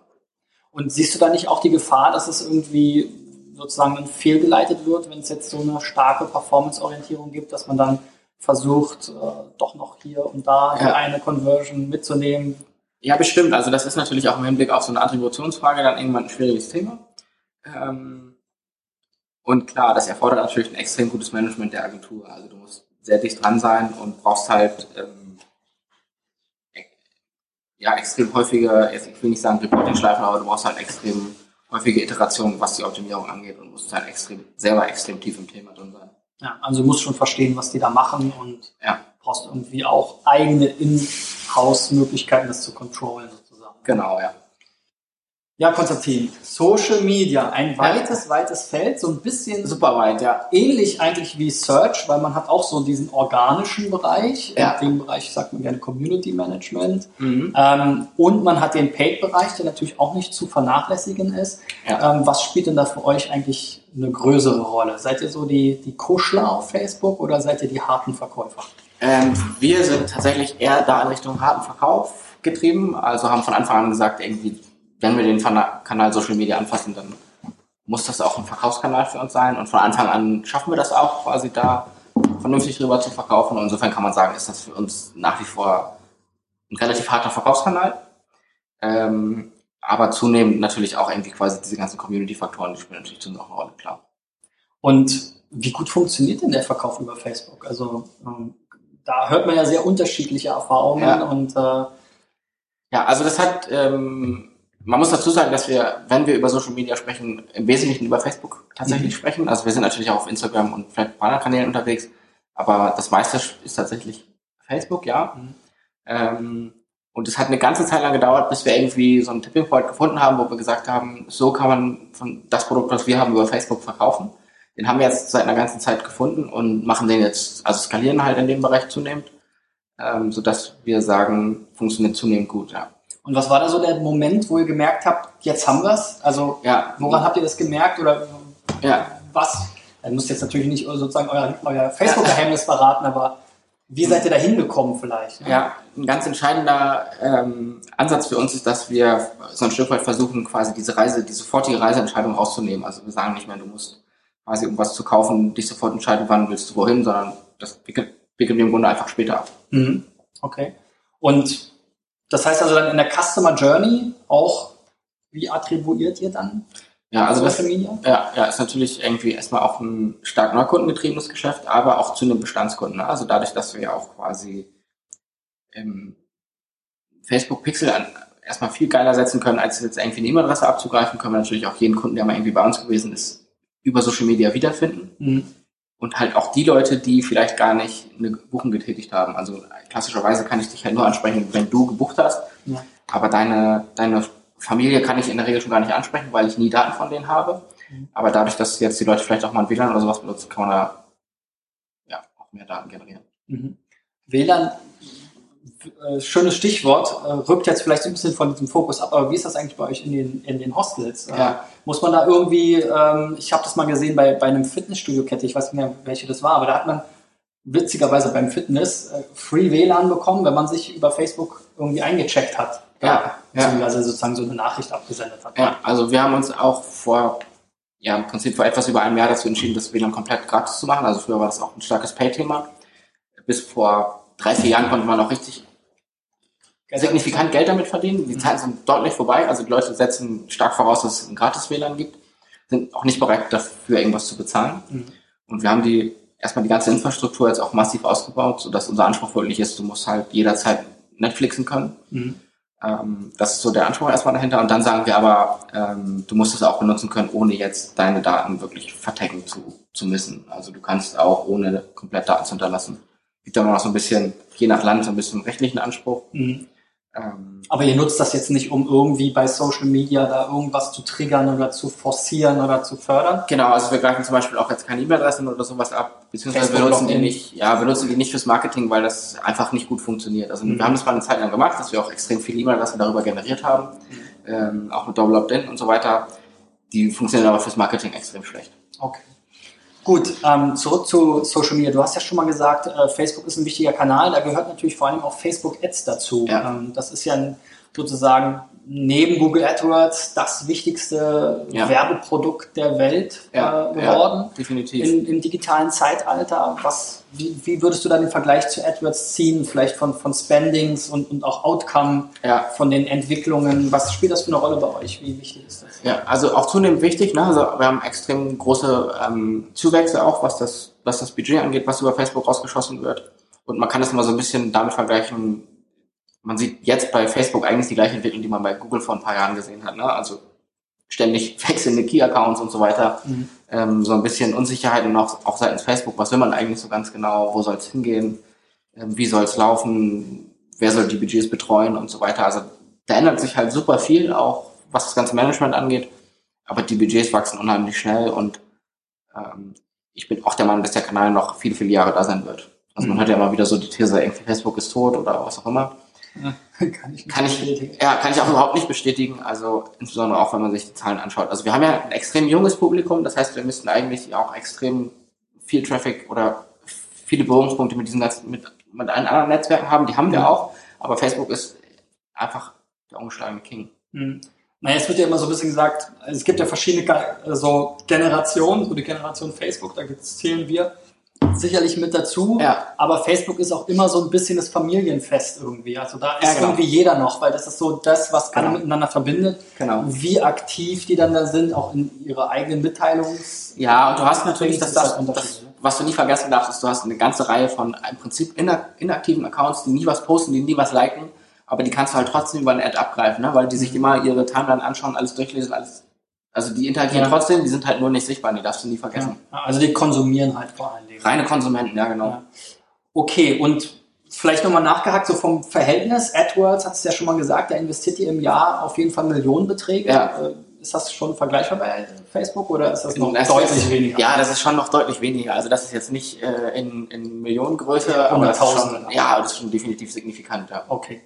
Und siehst du da nicht auch die Gefahr, dass es irgendwie sozusagen dann fehlgeleitet wird, wenn es jetzt so eine starke Performance-Orientierung gibt, dass man dann versucht, äh, doch noch hier und da die Ja. eine Conversion mitzunehmen? Ja, bestimmt. Also das ist natürlich auch im Hinblick auf so eine Attributionsfrage dann irgendwann ein schwieriges Thema. Ähm, und klar, das erfordert natürlich ein extrem gutes Management der Agentur. Also du musst sehr dicht dran sein und brauchst halt ähm, e- ja extrem häufige, jetzt, ich will nicht sagen Reporting-Schleifen, aber du brauchst halt extrem häufige Iterationen, was die Optimierung angeht und musst halt extrem selber extrem tief im Thema drin sein. Ja, also du musst schon verstehen, was die da machen und Ja, brauchst irgendwie auch eigene In-House-Möglichkeiten, das zu controllen sozusagen. genau, ja. Ja, Konstantin, Social Media, ein weites, weites Feld, so ein bisschen Super weit, ja. ähnlich eigentlich wie Search, weil man hat auch so diesen organischen Bereich, Ja. in dem Bereich sagt man gerne Community Management Mhm. ähm, und man hat den Paid-Bereich, der natürlich auch nicht zu vernachlässigen ist. Ja. Ähm, was spielt denn da für euch eigentlich eine größere Rolle? Seid ihr so die, die Kuschler auf Facebook oder seid ihr die harten Verkäufer? Ähm, wir sind tatsächlich eher da in Richtung harten Verkauf getrieben. Also haben von Anfang an gesagt, irgendwie, wenn wir den Kanal Social Media anfassen, dann muss das auch ein Verkaufskanal für uns sein. Und von Anfang an schaffen wir das auch quasi da vernünftig rüber zu verkaufen. Und insofern kann man sagen, ist das für uns nach wie vor ein relativ harter Verkaufskanal. Ähm, aber zunehmend natürlich auch irgendwie quasi diese ganzen Community-Faktoren, die spielen natürlich zu uns auch eine Rolle, klar. Und wie gut funktioniert denn der Verkauf über Facebook? Also ähm, da hört man ja sehr unterschiedliche Erfahrungen Ja. und äh, Ja, also das hat, ähm, man muss dazu sagen, dass wir, wenn wir über Social Media sprechen, im Wesentlichen über Facebook tatsächlich mhm. sprechen. Also wir sind natürlich auch auf Instagram und vielleicht ein anderen Kanälen unterwegs, aber das meiste ist tatsächlich Facebook, ja. Mhm. Ähm, und es hat eine ganze Zeit lang gedauert, bis wir irgendwie so einen Tipping Point gefunden haben, wo wir gesagt haben, so kann man von das Produkt, was wir haben, über Facebook verkaufen. Den haben wir jetzt seit einer ganzen Zeit gefunden und machen den jetzt, also skalieren halt in dem Bereich zunehmend, ähm, sodass wir sagen, funktioniert zunehmend gut, ja. Und was war da so der Moment, wo ihr gemerkt habt, jetzt haben wir es? Also ja. woran habt ihr das gemerkt oder ja. was? Ihr müsst jetzt natürlich nicht sozusagen euer, euer Facebook-Geheimnis verraten, aber wie seid ihr da hingekommen vielleicht? Ne? Ja, ein ganz entscheidender ähm, Ansatz für uns ist, dass wir so ein Stück weit versuchen, quasi diese Reise, die sofortige Reiseentscheidung rauszunehmen. Also wir sagen nicht mehr, du musst quasi irgendwas zu kaufen, dich sofort entscheiden, wann willst du wohin, sondern das wickeln wir im Grunde einfach später ab. Mhm. Okay. Und das heißt also dann in der Customer Journey auch, wie attribuiert ihr dann ja, also das, ja, ja, ist natürlich irgendwie erstmal auch ein stark neukundengetriebenes Geschäft, aber auch zu einem Bestandskunden. Ne? Also dadurch, dass wir ja auch quasi ähm, Facebook Pixel an, erstmal viel geiler setzen können, als jetzt irgendwie eine E-Mail-Adresse abzugreifen, können wir natürlich auch jeden Kunden, der mal irgendwie bei uns gewesen ist, über Social Media wiederfinden. Mhm. Und halt auch die Leute, die vielleicht gar nicht eine Buchung getätigt haben. Also klassischerweise kann ich dich halt nur ansprechen, wenn du gebucht hast. Ja. Aber deine, deine Familie kann ich in der Regel schon gar nicht ansprechen, weil ich nie Daten von denen habe. Mhm. Aber dadurch, dass jetzt die Leute vielleicht auch mal ein WLAN oder sowas benutzen, kann man da ja, auch mehr Daten generieren. Mhm. WLAN, äh, schönes Stichwort, äh, rückt jetzt vielleicht ein bisschen von diesem Fokus ab, aber wie ist das eigentlich bei euch in den, in den Hostels? Äh, ja. muss man da irgendwie, ähm, ich habe das mal gesehen bei, bei einem Fitnessstudio-Kette, ich weiß nicht mehr, welche das war, aber da hat man witzigerweise beim Fitness äh, Free WLAN bekommen, wenn man sich über Facebook irgendwie eingecheckt hat. Ja, ja. Also sozusagen so eine Nachricht abgesendet hat. Ja, also wir haben uns auch vor, ja, im Prinzip vor etwas über einem Jahr dazu entschieden, das WLAN komplett gratis zu machen. Also früher war das auch ein starkes Pay-Thema. Bis vor drei, vier Jahren konnte man auch richtig signifikant Geld damit verdienen. Die Zeiten sind deutlich vorbei. Also die Leute setzen stark voraus, dass es ein gratis WLAN gibt, sind auch nicht bereit dafür irgendwas zu bezahlen. Mhm. Und wir haben die erstmal die ganze Infrastruktur jetzt auch massiv ausgebaut, sodass unser Anspruch wirklich ist, du musst halt jederzeit Netflixen können. Mhm. Ähm, das ist so der Anspruch erstmal dahinter. Und dann sagen wir aber, ähm, du musst es auch benutzen können, ohne jetzt deine Daten wirklich vertecken zu, zu müssen. Also du kannst auch ohne komplett Daten zu hinterlassen. Gibt immer noch so ein bisschen, je nach Land, so ein bisschen rechtlichen Anspruch. Mhm. Ähm, Aber ihr nutzt das jetzt nicht, um irgendwie bei Social Media da irgendwas zu triggern oder zu forcieren oder zu fördern? Genau, also wir greifen zum Beispiel auch jetzt keine E-Mail-Adressen oder sowas ab, beziehungsweise wir nutzen die nicht, ja, wir nutzen die nicht fürs Marketing, weil das einfach nicht gut funktioniert. Also mhm. wir haben das mal eine Zeit lang gemacht, dass wir auch extrem viele E-Mail-Adressen darüber generiert haben, mhm. ähm, auch mit Double Opt-in und so weiter. Die funktionieren aber fürs Marketing extrem schlecht. Okay. Gut, ähm, zurück zu Social Media. Du hast ja schon mal gesagt, äh, Facebook ist ein wichtiger Kanal. Da gehört natürlich vor allem auch Facebook Ads dazu. Ja. Ähm, das ist ja ein, sozusagen neben Google AdWords das wichtigste ja. Werbeprodukt der Welt ja, äh, geworden. Ja, definitiv. In, Im digitalen Zeitalter. Was, wie, wie, würdest du da den Vergleich zu AdWords ziehen? Vielleicht von, von Spendings und, und auch Outcome von den Entwicklungen. Was spielt das für eine Rolle bei euch? Wie wichtig ist das? Ja, also auch zunehmend wichtig. Ne? Also wir haben extrem große ähm, Zuwächse auch, was das, was das Budget angeht, was über Facebook rausgeschossen wird. Und man kann das mal so ein bisschen damit vergleichen, man sieht jetzt bei Facebook eigentlich die gleiche Entwicklung, die man bei Google vor ein paar Jahren gesehen hat. Ne? Also ständig [LAUGHS] wechselnde Key-Accounts und so weiter. Mhm. Ähm, so ein bisschen Unsicherheit und auch, auch seitens Facebook. Was will man eigentlich so ganz genau? Wo soll es hingehen? Ähm, wie soll es laufen? Wer soll die Budgets betreuen und so weiter? Also da ändert sich halt super viel, auch was das ganze Management angeht. Aber die Budgets wachsen unheimlich schnell und ähm, ich bin auch der Meinung, dass der Kanal noch viele, viele Jahre da sein wird. Also man mhm. hat ja immer wieder so die These, irgendwie Facebook ist tot oder was auch immer. [LAUGHS] kann ich, kann ich ja, kann ich auch überhaupt nicht bestätigen. Also insbesondere auch, wenn man sich die Zahlen anschaut. Also wir haben ja ein extrem junges Publikum, das heißt, wir müssten eigentlich auch extrem viel Traffic oder viele Berührungspunkte mit diesen ganzen, mit, mit allen anderen Netzwerken haben. Die haben wir auch, aber Facebook ist einfach der ungeschlagene King. Mhm. Naja, es wird ja immer so ein bisschen gesagt, es gibt ja verschiedene so Generationen, so die Generation Facebook, da zählen wir sicherlich mit dazu. Ja. Aber Facebook ist auch immer so ein bisschen das Familienfest irgendwie. Also da ist ja, genau. irgendwie jeder noch, weil das ist so das, was alle genau. miteinander verbindet. Genau. Wie aktiv die dann da sind, auch in ihre eigenen Mitteilungs. Ja, und du hast natürlich das, das, das, das, was du nie vergessen darfst, ist, du hast eine ganze Reihe von im Prinzip inaktiven Accounts, die nie was posten, die nie was liken, aber die kannst du halt trotzdem über eine Ad abgreifen, ne? weil die sich immer ihre Timeline anschauen, alles durchlesen, alles. Also die interagieren Ja. trotzdem, die sind halt nur nicht sichtbar, die darfst du nie vergessen. Ja, also die konsumieren halt vor allen Dingen. Reine Konsumenten, ja genau. Ja. Okay, und vielleicht nochmal nachgehakt, so vom Verhältnis, AdWords hat es ja schon mal gesagt, da investiert ihr im Jahr auf jeden Fall Millionenbeträge. Ja. Äh, Ist das schon vergleichbar bei Facebook oder ist das noch Das deutlich ist, weniger? Ja, das ist schon noch deutlich weniger. Also das ist jetzt nicht äh, in, in Millionengröße, Ja, aber das ist schon, ja, das ist schon definitiv signifikant. Ja. Okay.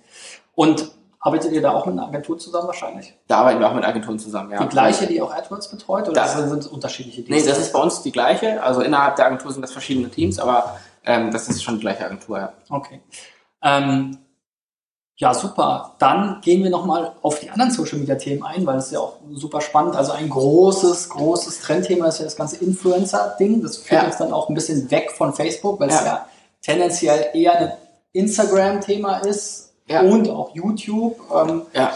Und arbeitet ihr da auch mit einer Agentur zusammen wahrscheinlich? Da arbeiten wir auch mit Agenturen zusammen, ja. Die gleiche, die auch AdWords betreut oder Das- sind es unterschiedliche Nee, das ist bei uns die gleiche. Also innerhalb der Agentur sind das verschiedene Teams, aber ähm, das ist schon die gleiche Agentur, ja. Okay. Ähm, ja, super. Dann gehen wir nochmal auf die anderen Social Media Themen ein, weil ist ja auch super spannend. Also ein großes, großes Trendthema ist ja das ganze Influencer-Ding. Das führt Ja. uns dann auch ein bisschen weg von Facebook, weil es Ja. ja tendenziell eher ein Instagram-Thema ist Ja. und auch YouTube. Ähm, Ja,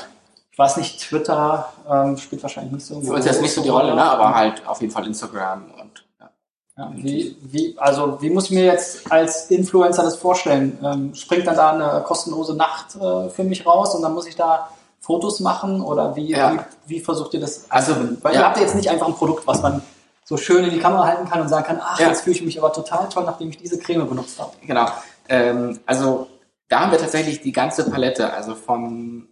ich weiß nicht, Twitter ähm, spielt wahrscheinlich nicht so für uns jetzt nicht so die Rolle, ne? aber halt auf jeden Fall Instagram und ja. Ja, wie, wie, also wie muss ich mir jetzt als Influencer das vorstellen? Ähm, springt dann da eine kostenlose Nacht äh, für mich raus und dann muss ich da Fotos machen oder wie, Ja. wie, wie versucht ihr das? Also, Weil ja. ihr habt ja jetzt nicht einfach ein Produkt, was man so schön in die Kamera halten kann und sagen kann, ach, Ja. jetzt fühle ich mich aber total toll, nachdem ich diese Creme benutzt habe. Genau. Ähm, also da haben wir tatsächlich die ganze Palette, also von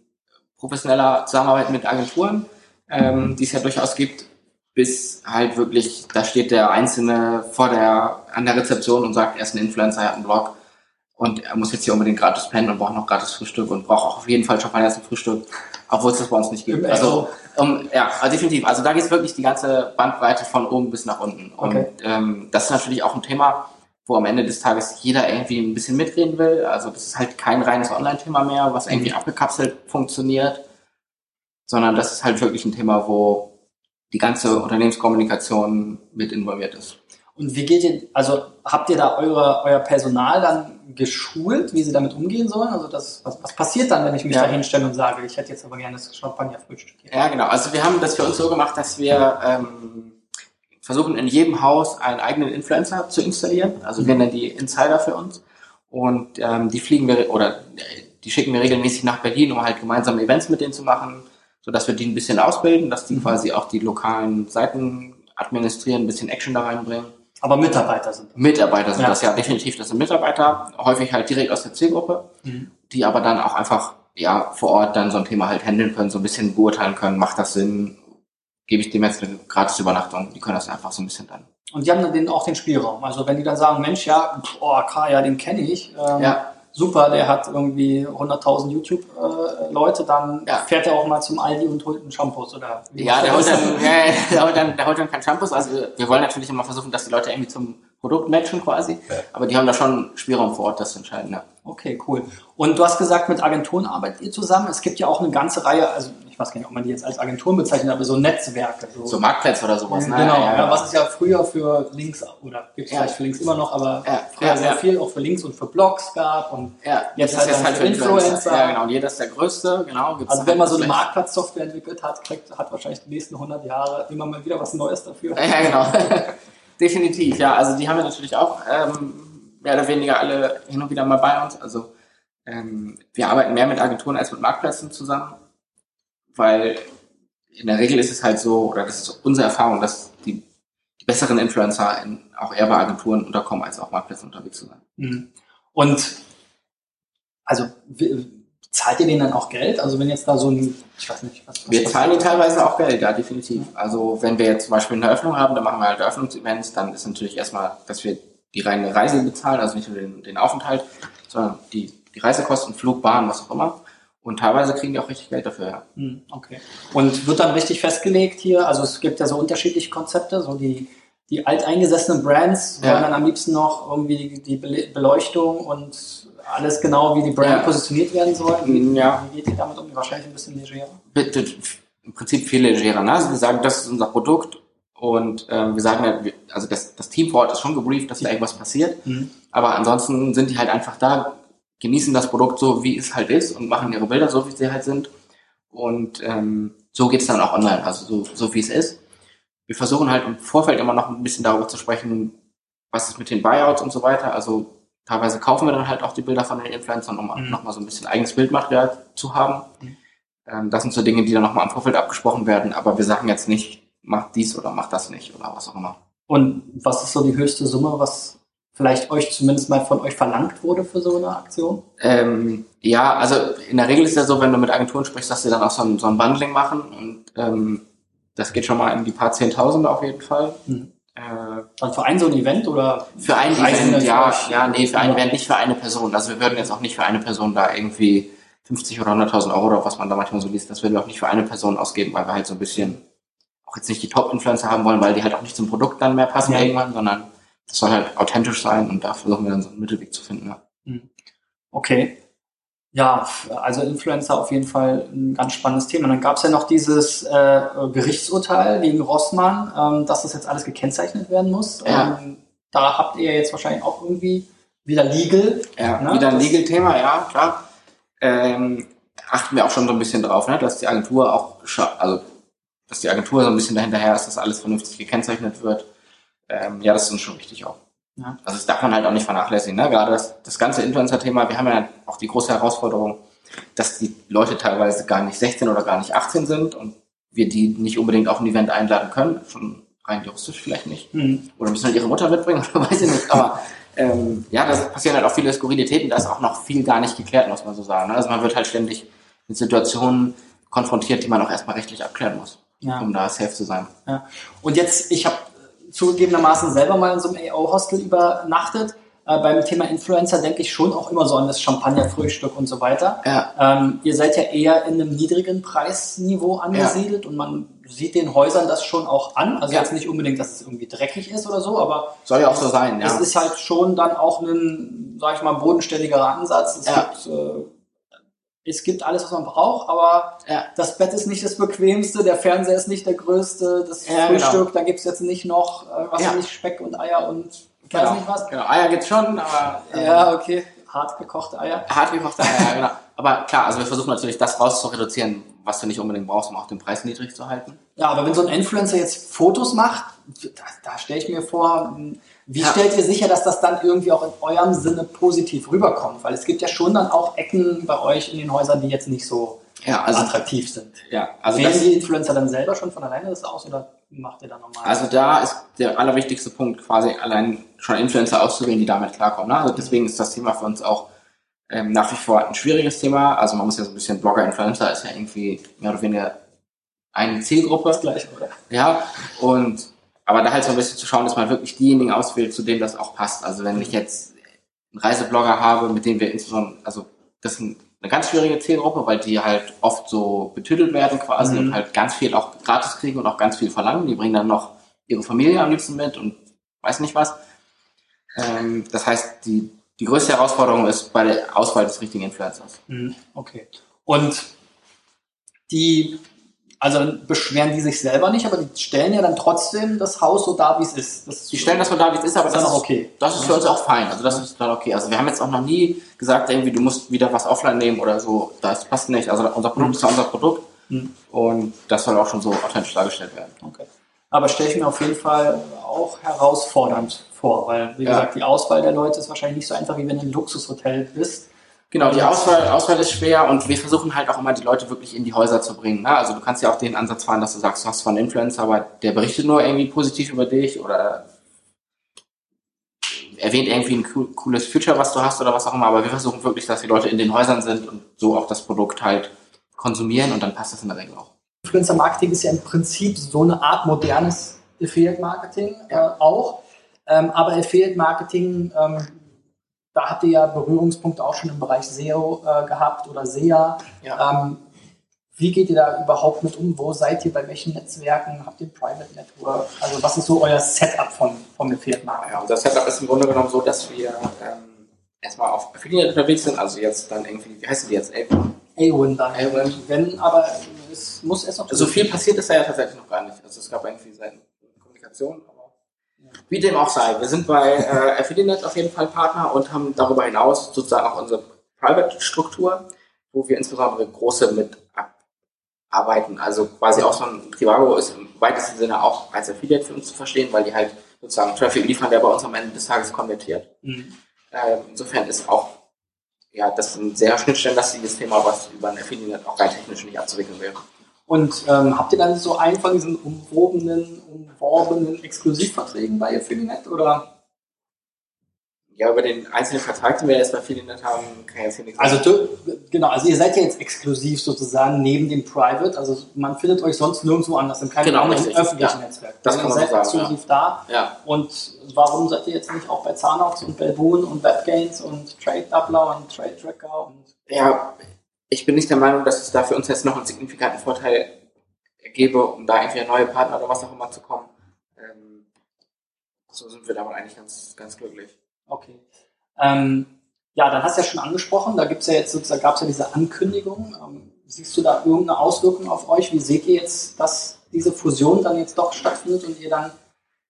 professioneller Zusammenarbeit mit Agenturen, ähm, die es ja durchaus gibt, bis halt wirklich, da steht der Einzelne vor der, an der Rezeption und sagt, er ist ein Influencer, er hat einen Blog und er muss jetzt hier unbedingt gratis pennen und braucht noch gratis Frühstück und braucht auch auf jeden Fall Champagner zum Frühstück, obwohl es das bei uns nicht gibt. Also, um, ja, also definitiv. Also da geht es wirklich die ganze Bandbreite von oben bis nach unten. Okay. Und ähm, das ist natürlich auch ein Thema, wo am Ende des Tages jeder irgendwie ein bisschen mitreden will. Also das ist halt kein reines Online-Thema mehr, was irgendwie abgekapselt funktioniert, sondern das ist halt wirklich ein Thema, wo die ganze Unternehmenskommunikation mit involviert ist. Und wie geht ihr, also habt ihr da eure, euer Personal dann geschult, wie sie damit umgehen sollen? Also das, was, was passiert dann, wenn ich mich Ja. da hinstelle und sage, ich hätte jetzt aber gerne das Champagner-Frühstück? Ja, genau. Also wir haben das für uns so gemacht, dass wir ähm, versuchen, in jedem Haus einen eigenen Influencer zu installieren. Also wir nennen die Insider für uns. Und ähm, die fliegen wir oder äh, die schicken wir regelmäßig nach Berlin, um halt gemeinsame Events mit denen zu machen, sodass wir die ein bisschen ausbilden, dass die quasi auch die lokalen Seiten administrieren, ein bisschen Action da reinbringen. Aber Mitarbeiter sind. Mitarbeiter sind Ja. das ja definitiv, das sind Mitarbeiter, häufig halt direkt aus der Zielgruppe, Mhm. die aber dann auch einfach ja vor Ort dann so ein Thema halt handeln können, so ein bisschen beurteilen können, macht das Sinn, gebe ich dem jetzt eine gratis Übernachtung, die können das einfach so ein bisschen dann. Und die haben dann den, auch den Spielraum. Also wenn die dann sagen, Mensch, ja, oh, Kaya, den kenne ich. Ähm, Ja. Super, der hat irgendwie 100.000 YouTube-Leute, dann Ja. fährt er auch mal zum Aldi und holt einen Shampoos oder Ja, der er holt dann, ja, ja, der holt dann, der holt dann kein Shampoos. Also wir, wollen natürlich immer versuchen, dass die Leute irgendwie zum Produkt matchen quasi. Aber die haben da schon Spielraum vor Ort, das zu entscheiden. Ja. Okay, cool. Und du hast gesagt, mit Agenturen arbeitet ihr zusammen. Es gibt ja auch eine ganze Reihe, also ich weiß gar nicht, ob man die jetzt als Agenturen bezeichnet, aber so Netzwerke. So, So Marktplätze oder sowas. genau, ne? ja, was es ja früher für Links, oder gibt es Ja. vielleicht für Links immer noch, aber Ja, früher ja, sehr ja. viel auch für Links und für Blogs gab. Und Ja, Jetzt halt ist dann für Influencer. Ja, genau. Und jeder ist der Größte, genau. Gibt's also halt wenn man so eine Marktplatzsoftware entwickelt hat, kriegt, hat wahrscheinlich die nächsten 100 Jahre immer mal wieder was Neues dafür. Ja, genau. [LAUGHS] Definitiv, ja. Also die haben wir natürlich auch ähm, mehr oder weniger alle hin und wieder mal bei uns. Also ähm, wir arbeiten mehr mit Agenturen als mit Marktplätzen zusammen, weil in der Regel ist es halt so, oder das ist unsere Erfahrung, dass die, die besseren Influencer in, auch eher bei Agenturen unterkommen, als auf Marktplätzen unterwegs zu sein. Mhm. Und also zahlt ihr denen dann auch Geld? Also wenn jetzt da so ein, ich weiß nicht, was, was Wir zahlen ihnen teilweise auch Geld, ja, definitiv. Also wenn wir jetzt zum Beispiel eine Eröffnung haben, dann machen wir halt Eröffnungsevents, dann ist natürlich erstmal, dass wir die reine Reise bezahlen, also nicht nur den, den Aufenthalt, sondern die, die Reisekosten, Flug, Bahn, was auch immer. Und teilweise kriegen die auch richtig Geld dafür, ja. Hm, Okay. Und wird dann richtig festgelegt hier, also es gibt ja so unterschiedliche Konzepte, so die, die alteingesessenen Brands Ja. wollen dann am liebsten noch irgendwie die, die Bele- Beleuchtung und alles genau, wie die Brand Ja. positioniert werden soll. Wie, Ja. wie geht ihr damit um? Wahrscheinlich ein bisschen legerer. Im Prinzip viel legerer. Ne? Also wir sagen, das ist unser Produkt und ähm, wir sagen also das, das Team vor Ort ist schon gebrieft, dass da irgendwas passiert. Mhm. Aber ansonsten sind die halt einfach da, genießen das Produkt so, wie es halt ist und machen ihre Bilder so, wie sie halt sind. Und ähm, so geht's dann auch online, also so, so wie es ist. Wir versuchen halt im Vorfeld immer noch ein bisschen darüber zu sprechen, was ist mit den Buyouts und so weiter. Also teilweise kaufen wir dann halt auch die Bilder von den Influencern, um mhm. nochmal so ein bisschen eigenes Bildmaterial zu haben. Mhm. Ähm, das sind so Dinge, die dann nochmal im Vorfeld abgesprochen werden, aber wir sagen jetzt nicht, mach dies oder mach das nicht oder was auch immer. Und was ist so die höchste Summe, was vielleicht euch zumindest mal von euch verlangt wurde für so eine Aktion? Ähm, ja, also in der Regel ist ja so, wenn du mit Agenturen sprichst, dass sie dann auch so ein, so ein Bundling machen und ähm, das geht schon mal in die paar Zehntausende auf jeden Fall. Mhm. Äh, Dann für ein so ein Event oder? Für ein Event, ja, ja, nee, für ein Event, nicht für eine Person. Also wir würden jetzt auch nicht für eine Person da irgendwie 50 oder 100.000 Euro oder was man da manchmal so liest, das würden wir auch nicht für eine Person ausgeben, weil wir halt so ein bisschen auch jetzt nicht die Top-Influencer haben wollen, weil die halt auch nicht zum Produkt dann mehr passen ja. irgendwann, sondern das soll halt authentisch sein und da versuchen wir dann so einen Mittelweg zu finden. Ja. Mhm. Okay. Ja, also Influencer auf jeden Fall ein ganz spannendes Thema. Und dann gab es ja noch dieses äh, Gerichtsurteil gegen Rossmann, ähm, dass das jetzt alles gekennzeichnet werden muss. Ja. Ähm, da habt ihr jetzt wahrscheinlich auch irgendwie wieder Legal. Ja, ne? wieder ein Legal-Thema, ja, klar. Ähm, achten wir auch schon so ein bisschen drauf, ne? dass die Agentur auch, also dass die Agentur so ein bisschen dahinterher ist, dass alles vernünftig gekennzeichnet wird. Ähm, ja, das ist uns schon wichtig auch. Ja. Also das darf man halt auch nicht vernachlässigen. Ne? Gerade das, das ganze Influencer-Thema, wir haben ja auch die große Herausforderung, dass die Leute teilweise gar nicht 16 oder gar nicht 18 sind und wir die nicht unbedingt auf ein Event einladen können, schon rein juristisch vielleicht nicht. Mhm. Oder müssen halt ihre Mutter mitbringen [LAUGHS] oder weiß ich nicht. Aber ähm, ja, da passieren halt auch viele Skurrilitäten, da ist auch noch viel gar nicht geklärt, muss man so sagen. Ne? Also man wird halt ständig mit Situationen konfrontiert, die man auch erstmal rechtlich abklären muss, ja. um da safe zu sein. Ja. Und jetzt, ich habe zugegebenermaßen selber mal in so einem AO-Hostel übernachtet. Äh, beim Thema Influencer denke ich schon auch immer so an das Champagnerfrühstück und so weiter. Ja. Ähm, ihr seid ja eher in einem niedrigen Preisniveau angesiedelt ja. und man sieht den Häusern das schon auch an. Also ja. jetzt nicht unbedingt, dass es irgendwie dreckig ist oder so, aber soll ja auch so sein. Ja. Es ist halt schon dann auch ein, sag ich mal, bodenständiger Ansatz. Es gibt äh, es gibt alles, was man braucht, aber ja. das Bett ist nicht das bequemste, der Fernseher ist nicht der größte, das ja, Frühstück, genau. da gibt's jetzt nicht noch, äh, was ja. nicht, Speck und Eier und genau. weiß nicht was. Genau, Eier gibt's schon, aber... Ähm, ja, okay, hart gekochte Eier. Hart gekochte Eier, genau. Aber klar, also wir versuchen natürlich das raus zu reduzieren, was du nicht unbedingt brauchst, um auch den Preis niedrig zu halten. Ja, aber wenn so ein Influencer jetzt Fotos macht, da, da stelle ich mir vor, wie ja. stellt ihr sicher, dass das dann irgendwie auch in eurem Sinne positiv rüberkommt? Weil es gibt ja schon dann auch Ecken bei euch in den Häusern, die jetzt nicht so ja, also, attraktiv sind. Ja, also Wählen die Influencer dann selber schon von alleine das aus oder macht ihr da nochmal? Also da ist der allerwichtigste Punkt quasi allein schon Influencer auszuwählen, die damit klarkommen. Ne? Also deswegen ist das Thema für uns auch ähm, nach wie vor ein schwieriges Thema. Also man muss ja so ein bisschen Blogger, Influencer ist ja irgendwie mehr oder weniger eine Zielgruppe. Das gleiche, oder? Ja, und aber da halt so ein bisschen zu schauen, dass man wirklich diejenigen auswählt, zu denen das auch passt. Also wenn ich jetzt einen Reiseblogger habe, mit dem wir insbesondere, also das ist eine ganz schwierige Zielgruppe, weil die halt oft so betüdelt werden quasi mhm. und halt ganz viel auch gratis kriegen und auch ganz viel verlangen. Die bringen dann noch ihre Familie am liebsten mit und weiß nicht was. Ähm, das heißt, die, die größte Herausforderung ist bei der Auswahl des richtigen Influencers. Mhm. Okay. Und die also beschweren die sich selber nicht, aber die stellen ja dann trotzdem das Haus so da, wie es ist. Das die stellen das so da, wie es ist, aber das, ist okay. Das ist für uns auch fein. Also das ist dann okay. Also wir haben jetzt auch noch nie gesagt, irgendwie du musst wieder was offline nehmen oder so. Das passt nicht. Also unser Produkt mhm. ist ja unser Produkt mhm. und das soll auch schon so authentisch dargestellt werden. Okay. Aber stelle ich mir auf jeden Fall auch herausfordernd vor, weil wie ja. gesagt die Auswahl der Leute ist wahrscheinlich nicht so einfach, wie wenn du ein Luxushotel bist Genau, die Auswahl, Auswahl ist schwer und wir versuchen halt auch immer die Leute wirklich in die Häuser zu bringen. Ne? Also du kannst ja auch den Ansatz fahren, dass du sagst, du hast zwar einen Influencer, aber der berichtet nur irgendwie positiv über dich oder erwähnt irgendwie ein cooles Future, was du hast oder was auch immer. Aber wir versuchen wirklich, dass die Leute in den Häusern sind und so auch das Produkt halt konsumieren und dann passt das in der Regel auch. Influencer-Marketing ist ja im Prinzip so eine Art modernes Affiliate-Marketing äh, auch. Ähm, aber Affiliate-Marketing ähm, da habt ihr ja Berührungspunkte auch schon im Bereich SEO äh, gehabt oder SEA. Ja. Ähm, wie geht ihr da überhaupt mit um? Wo seid ihr bei welchen Netzwerken? Habt ihr Private Network? Also was ist so euer Setup von, vom Affiliate-Marketing? Ja, unser Setup ist im Grunde genommen so, dass wir ähm, erstmal auf Affiliate unterwegs sind, also jetzt dann irgendwie, wie heißen die jetzt? A-Win dann. A-Win. Wenn, aber es muss erst noch... So viel passiert ist da ja tatsächlich noch gar nicht. Also es gab irgendwie seit Kommunikation, wie dem auch sei. Wir sind bei äh, Affiliate auf jeden Fall Partner und haben darüber hinaus sozusagen auch unsere Private-Struktur, wo wir insbesondere große mit arbeiten. Also quasi auch so ein Trivago ist im weitesten Sinne auch als Affiliate für uns zu verstehen, weil die halt sozusagen Traffic liefern, der bei uns am Ende des Tages konvertiert. Mhm. Ähm, insofern ist auch ja, das ist ein sehr schnittstellenlastiges Thema, was über ein Affiliate auch rein technisch nicht abzuwickeln wäre. Und ähm, habt ihr dann so einen von diesen umworbenen, umworbenen Exklusivverträgen bei Affiliate oder? Ja, über den einzelnen Vertrag, den wir jetzt bei Affiliate haben, kann ich jetzt hier nichts Also du, genau, also ihr seid ja jetzt exklusiv sozusagen neben dem Private, also man findet euch sonst nirgendwo anders, in keinem Genau, anderen öffentlichen Ja. Netzwerk. Das Also kann man ihr so seid sagen, exklusiv da. Ja. Und warum seid ihr jetzt nicht auch bei Zanox und Belboon und WebGains und Trade Doubler und Trade Tracker und Ja, ich bin nicht der Meinung, dass es da für uns jetzt noch einen signifikanten Vorteil gäbe, um da irgendwie an neue Partner oder was auch immer zu kommen. Ähm, so sind wir damit eigentlich ganz, ganz glücklich. Okay. Ähm, ja, dann hast du ja schon angesprochen, da gibt's ja jetzt sozusagen, gab es ja diese Ankündigung. Ähm, siehst du da irgendeine Auswirkung auf euch? Wie seht ihr jetzt, dass diese Fusion dann jetzt doch stattfindet und ihr dann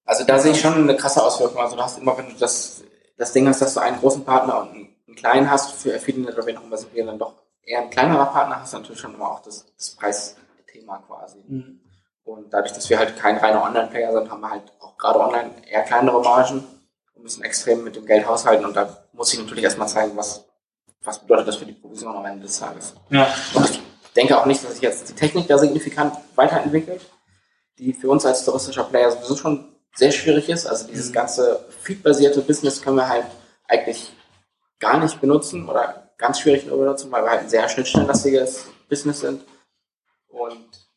Also da sehe ich schon eine krasse Auswirkung. Also du hast immer, wenn du das, das Ding hast, dass du einen großen Partner und einen, einen kleinen hast, für Affiliate oder wen auch immer sind wir dann doch eher ein kleinerer Partner, hast du natürlich schon immer auch das, das Preisthema quasi. Mhm. Und dadurch, dass wir halt kein reiner Online-Player sind, haben wir halt auch gerade online eher kleinere Margen und müssen extrem mit dem Geld haushalten. Und da muss ich natürlich erstmal zeigen, was, was bedeutet das für die Provision am Ende des Tages. Ja. Und ich denke auch nicht, dass sich jetzt die Technik da signifikant weiterentwickelt, die für uns als touristischer Player sowieso schon sehr schwierig ist. Also dieses Mhm. ganze Feed-basierte Business können wir halt eigentlich gar nicht benutzen oder ganz schwierig nur benutzen, weil wir halt ein sehr schnittstellenlastiges Business sind. Und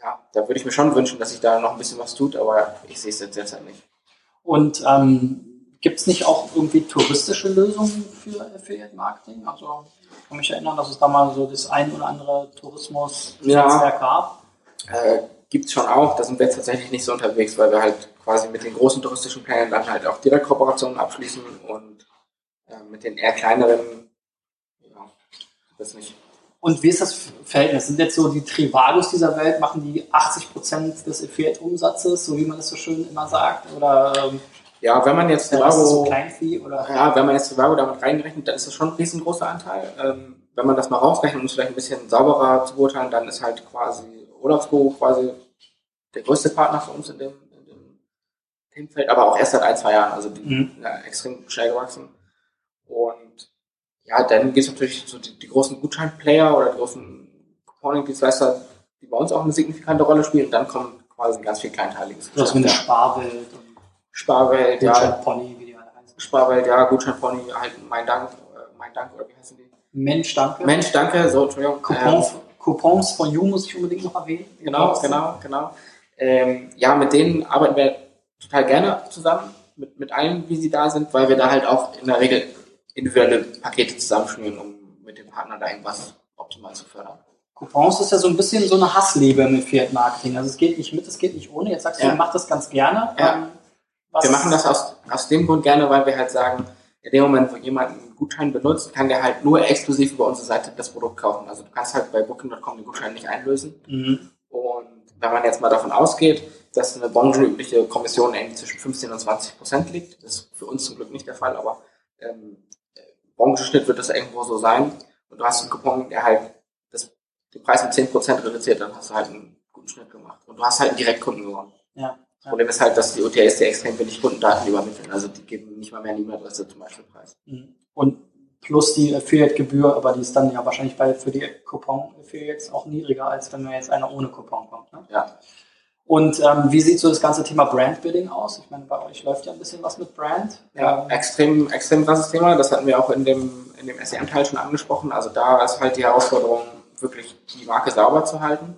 ja, da würde ich mir schon wünschen, dass sich da noch ein bisschen was tut, aber ich sehe es jetzt derzeit nicht. Und ähm, gibt es nicht auch irgendwie touristische Lösungen für Affiliate Marketing? Also ich kann mich erinnern, dass es da mal so das ein oder andere Tourismus-Netzwerk gab. Äh, gibt's schon auch, da sind wir jetzt tatsächlich nicht so unterwegs, weil wir halt quasi mit den großen touristischen Playern dann halt auch direkt Kooperationen abschließen und äh, mit den eher kleineren, ja, das nicht. Und wie ist das Verhältnis? Sind jetzt so die Trivagos dieser Welt, machen die 80% des Affiliate-Umsatzes, so wie man das so schön immer sagt? Oder ähm, Ja, wenn man jetzt das so Trivago, Kleinvieh? Oder? ja, wenn man jetzt Trivago damit reingerechnet, dann ist das schon ein riesengroßer Anteil. Ähm, wenn man das mal rausrechnet, um es vielleicht ein bisschen sauberer zu beurteilen, dann ist halt quasi Urlaubsbüro quasi der größte Partner für uns in dem, in dem Themenfeld, aber auch erst seit ein, zwei Jahren, also die, Mhm. ja, extrem schnell gewachsen. Und ja, dann gibt es natürlich so die, die großen Gutscheinplayer oder die großen Couponing-Dienstleister, die bei uns auch eine signifikante Rolle spielen. Und dann kommt quasi ganz viel kleinteiliges Das wie eine. Sparwelt und Sparwelt, ja, Gutschein-Pony, wie die alle heißen. Sparwelt, ja, Gutscheinpony, halt mein Dank, äh, mein Dank oder wie heißen die? Mensch, danke. Mensch, danke, so, Entschuldigung. Coupons, Coupons von You muss ich unbedingt noch erwähnen. Ähm, genau, genau, genau. Ähm, ja, mit denen arbeiten wir total gerne zusammen, mit, mit allen, wie sie da sind, weil wir da halt auch in der Regel individuelle Pakete zusammenschnüren, um mit dem Partner da irgendwas optimal zu fördern. Coupons ist ja so ein bisschen so eine Hassliebe im Affiliate-Marketing. Also es geht nicht mit, es geht nicht ohne. Jetzt sagst du, Ja. du machst das ganz gerne. Ja. Ähm, was- Wir machen das aus, aus dem Grund gerne, weil wir halt sagen, in dem Moment, wo jemand einen Gutschein benutzt, kann der halt nur exklusiv über unsere Seite das Produkt kaufen. Also du kannst halt bei Booking.com den Gutschein nicht einlösen. Mhm. Und wenn man jetzt mal davon ausgeht, dass eine branchenübliche Kommission irgendwie zwischen 15 und 20 Prozent liegt, das ist für uns zum Glück nicht der Fall, aber ähm, äh, Branchenschnitt wird das irgendwo so sein. Und du hast einen Coupon, der halt das, den Preis um 10 Prozent reduziert, dann hast du halt einen guten Schnitt gemacht. Und du hast halt einen Direktkunden gewonnen. Ja. Das Problem ist halt, dass die OTAs dir extrem wenig Kundendaten übermitteln. Also die geben nicht mal mehr eine E-Mail-Adresse zum Beispiel preis. Mhm. Und plus die Affiliate-Gebühr, aber die ist dann ja wahrscheinlich bei, für die Coupon-Affiliates auch niedriger, als wenn man jetzt einer ohne Coupon kommt. Ne? Ja. Und ähm, wie sieht so das ganze Thema Brand-Building aus? Ich meine, bei euch läuft ja ein bisschen was mit Brand. Ja, Ähm, extrem, extrem krasses Thema. Das hatten wir auch in dem, in dem SEM-Teil schon angesprochen. Also da ist halt die Herausforderung, wirklich die Marke sauber zu halten,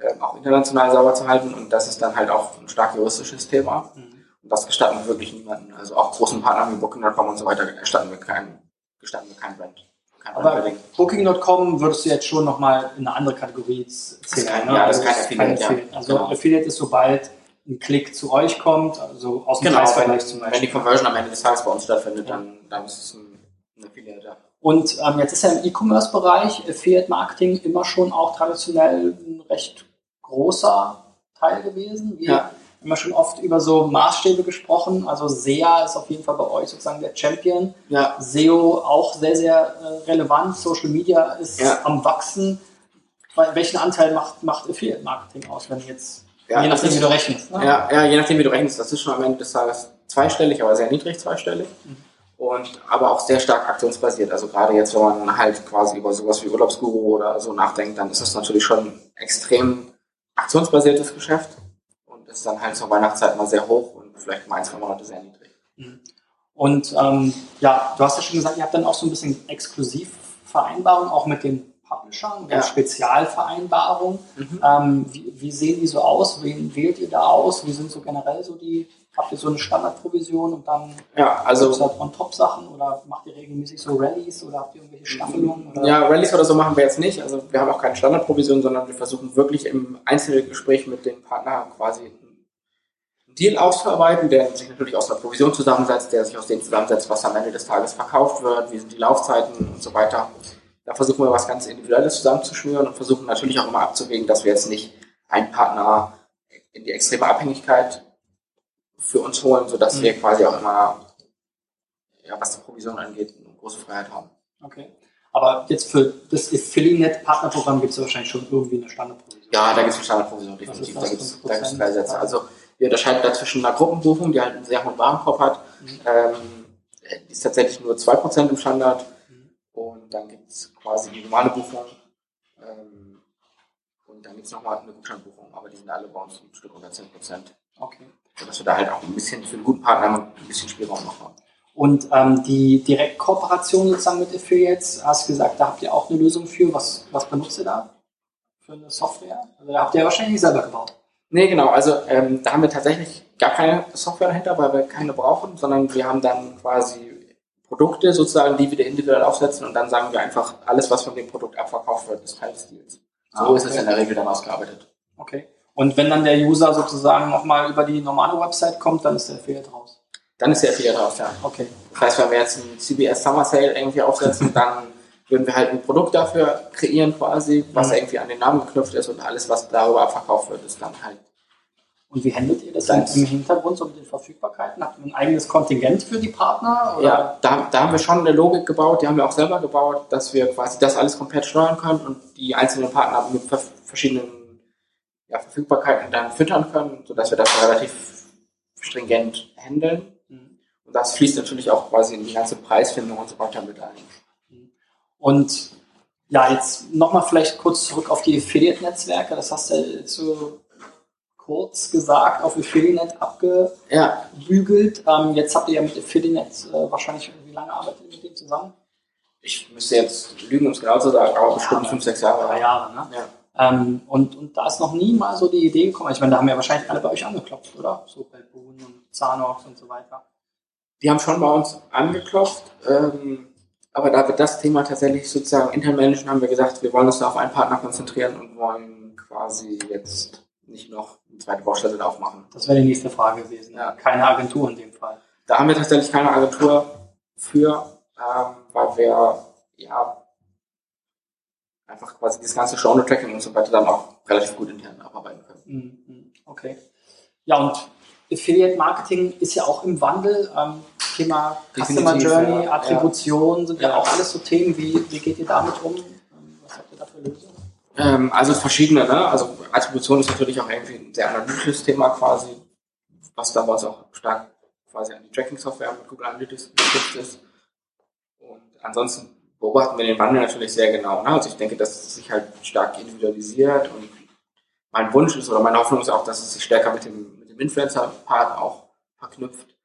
ähm, auch international sauber zu halten. Und das ist dann halt auch ein stark juristisches Thema. mhm. Und das gestatten wir wirklich niemanden. Also auch großen Partnern wie Booking.com und so weiter gestatten wir kein, gestatten wir kein Brand. Kein Aber. Booking.com würdest du jetzt schon nochmal in eine andere Kategorie zählen. kein- ne? ja, das ist Also kein Affiliate, ja. Affiliate. Also Genau. Affiliate ist, sobald ein Klick zu euch kommt, also aus dem Genau, Preisvergleich wenn, zum wenn die Beispiel. Conversion am Ende des Tages bei uns stattfindet, Ja. dann, dann ist es ein, ein Affiliate. ja. Und ähm, jetzt ist ja im E-Commerce-Bereich Affiliate Marketing immer schon auch traditionell ein recht großer Teil gewesen. Wir Ja. Haben ja schon oft über so Maßstäbe gesprochen. Also SEA ist auf jeden Fall bei euch sozusagen der Champion. Ja, SEO auch sehr, sehr äh, relevant. Social Media ist Ja. am Wachsen. Welchen Anteil macht, macht Affiliate Marketing aus, wenn jetzt, Ja, je nachdem, ist- wie du rechnest? Ne? Ja, ja, je nachdem, wie du rechnest, das ist schon am Ende des Tages zweistellig, aber sehr niedrig zweistellig. Mhm. und aber auch sehr stark aktionsbasiert. Also gerade jetzt, wenn man halt quasi über sowas wie Urlaubsguru oder so nachdenkt, dann ist das natürlich schon ein extrem aktionsbasiertes Geschäft ist dann halt zur Weihnachtszeit mal sehr hoch und vielleicht mal ein, zwei Monate sehr niedrig. Mhm. Und ähm, ja, du hast ja schon gesagt, ihr habt dann auch so ein bisschen Exklusivvereinbarungen auch mit den Publishern, ja. Spezialvereinbarungen. Mhm. Ähm, wie, wie, sehen die so aus? Wen wählt ihr da aus? Wie sind so generell so die, habt ihr so eine Standardprovision und dann ja, also halt On-Top-Sachen oder macht ihr regelmäßig so Rallyes oder habt ihr irgendwelche Staffelungen? Oder? Ja, Rallyes oder so machen wir jetzt nicht. Also wir haben auch keine Standardprovision, sondern wir versuchen wirklich im Einzelgespräch mit dem Partner quasi Deal auszuarbeiten, der sich natürlich aus einer Provision zusammensetzt, der sich aus dem zusammensetzt, was am Ende des Tages verkauft wird, wie sind die Laufzeiten und so weiter. Da versuchen wir was ganz Individuelles zusammenzuschnüren und versuchen natürlich auch immer abzuwägen, dass wir jetzt nicht einen Partner in die extreme Abhängigkeit für uns holen, sodass mhm. wir quasi auch immer, ja, was die Provision angeht, eine große Freiheit haben. Okay. Aber jetzt für das Affiliate-Partnerprogramm gibt es wahrscheinlich schon irgendwie eine Standardprovision. Ja, da gibt es eine Standardprovision, definitiv. Da gibt es drei Sätze. Also wir unterscheiden da zwischen einer Gruppenbuchung, die halt einen sehr hohen Warenkorb hat. Mhm. Ähm, die ist tatsächlich nur 2% im Standard und dann gibt es quasi die normale Buchung. Ähm, und dann gibt es nochmal eine Gutscheinbuchung, aber die sind alle bei uns ein Stück unter 10 Prozent. Okay. Sodass wir da halt auch ein bisschen für einen guten Partner ein bisschen Spielraum noch haben. Und ähm, die Direktkooperation sozusagen mit Affiliates, hast du gesagt, da habt ihr auch eine Lösung für. Was, was benutzt ihr da für eine Software? Also da habt ihr ja wahrscheinlich nicht selber gebaut. Nee, genau. Also ähm, da haben wir tatsächlich gar keine Software dahinter, weil wir keine brauchen, sondern wir haben dann quasi Produkte sozusagen, die wir individuell aufsetzen und dann sagen wir einfach, alles, was von dem Produkt abverkauft wird, ist Teil des Deals. So ah, okay. ist es in der Regel dann ausgearbeitet. Okay. Und wenn dann der User sozusagen nochmal über die normale Website kommt, dann ist der Affiliate raus? Dann ist der Affiliate raus, ja. Okay. Das heißt, wenn wir jetzt einen CBS Summer Sale irgendwie aufsetzen, dann würden wir halt ein Produkt dafür kreieren quasi, was mhm. irgendwie an den Namen geknüpft ist und alles, was darüber abverkauft wird, ist dann halt und wie handelt ihr das dann im Hintergrund so mit den Verfügbarkeiten? Habt ihr ein eigenes Kontingent für die Partner? Oder? Ja, da, da haben wir schon eine Logik gebaut, die haben wir auch selber gebaut, dass wir quasi das alles komplett steuern können und die einzelnen Partner mit verschiedenen ja, Verfügbarkeiten dann füttern können, sodass wir das relativ stringent handeln. Mhm. Und das fließt natürlich auch quasi in die ganze Preisfindung und so weiter mit ein. Und ja, jetzt nochmal vielleicht kurz zurück auf die Affiliate-Netzwerke. Das hast du so kurz gesagt auf Affiliate abgebügelt. Ja. Ähm, jetzt habt ihr ja mit Affiliate äh, wahrscheinlich, wie lange arbeitet ihr mit denen zusammen? Ich müsste jetzt lügen, um es genau zu sagen, aber bestimmt ja, fünf, sechs Jahre. Drei Jahre, ne? Ja. Ähm, und, und da ist noch nie mal so die Idee gekommen. Ich meine, da haben ja wahrscheinlich alle bei euch angeklopft, oder? So bei Boon und Zanox und so weiter. Die haben schon bei uns angeklopft. Ähm, aber da wir das Thema tatsächlich sozusagen intern managen, haben wir gesagt, wir wollen uns da auf einen Partner konzentrieren und wollen quasi jetzt nicht noch eine zweite Baustelle aufmachen. Das wäre die nächste Frage gewesen. Ja. Keine Agentur in dem Fall. Da haben wir tatsächlich keine Agentur für, ähm, weil wir ja einfach quasi das ganze Genre-Tracking und so weiter dann auch relativ gut intern abarbeiten können. Mhm, mhm. Okay. Ja, und Affiliate Marketing ist ja auch im Wandel. Ähm, Thema Customer Journey, ja. Attribution sind ja. ja. auch alles so Themen. Wie, wie geht ihr damit um? Was habt ihr da für Lösungen? Ähm, also verschiedene, ne? Also Attribution ist natürlich auch irgendwie ein sehr analytisches Thema quasi, was damals auch stark quasi an die Tracking-Software mit Google Analytics geknüpft ist. Und ansonsten beobachten wir den Wandel natürlich sehr genau. Ne? Also ich denke, dass es sich halt stark individualisiert und mein Wunsch ist oder meine Hoffnung ist auch, dass es sich stärker mit dem, mit dem Influencer-Part auch verknüpft.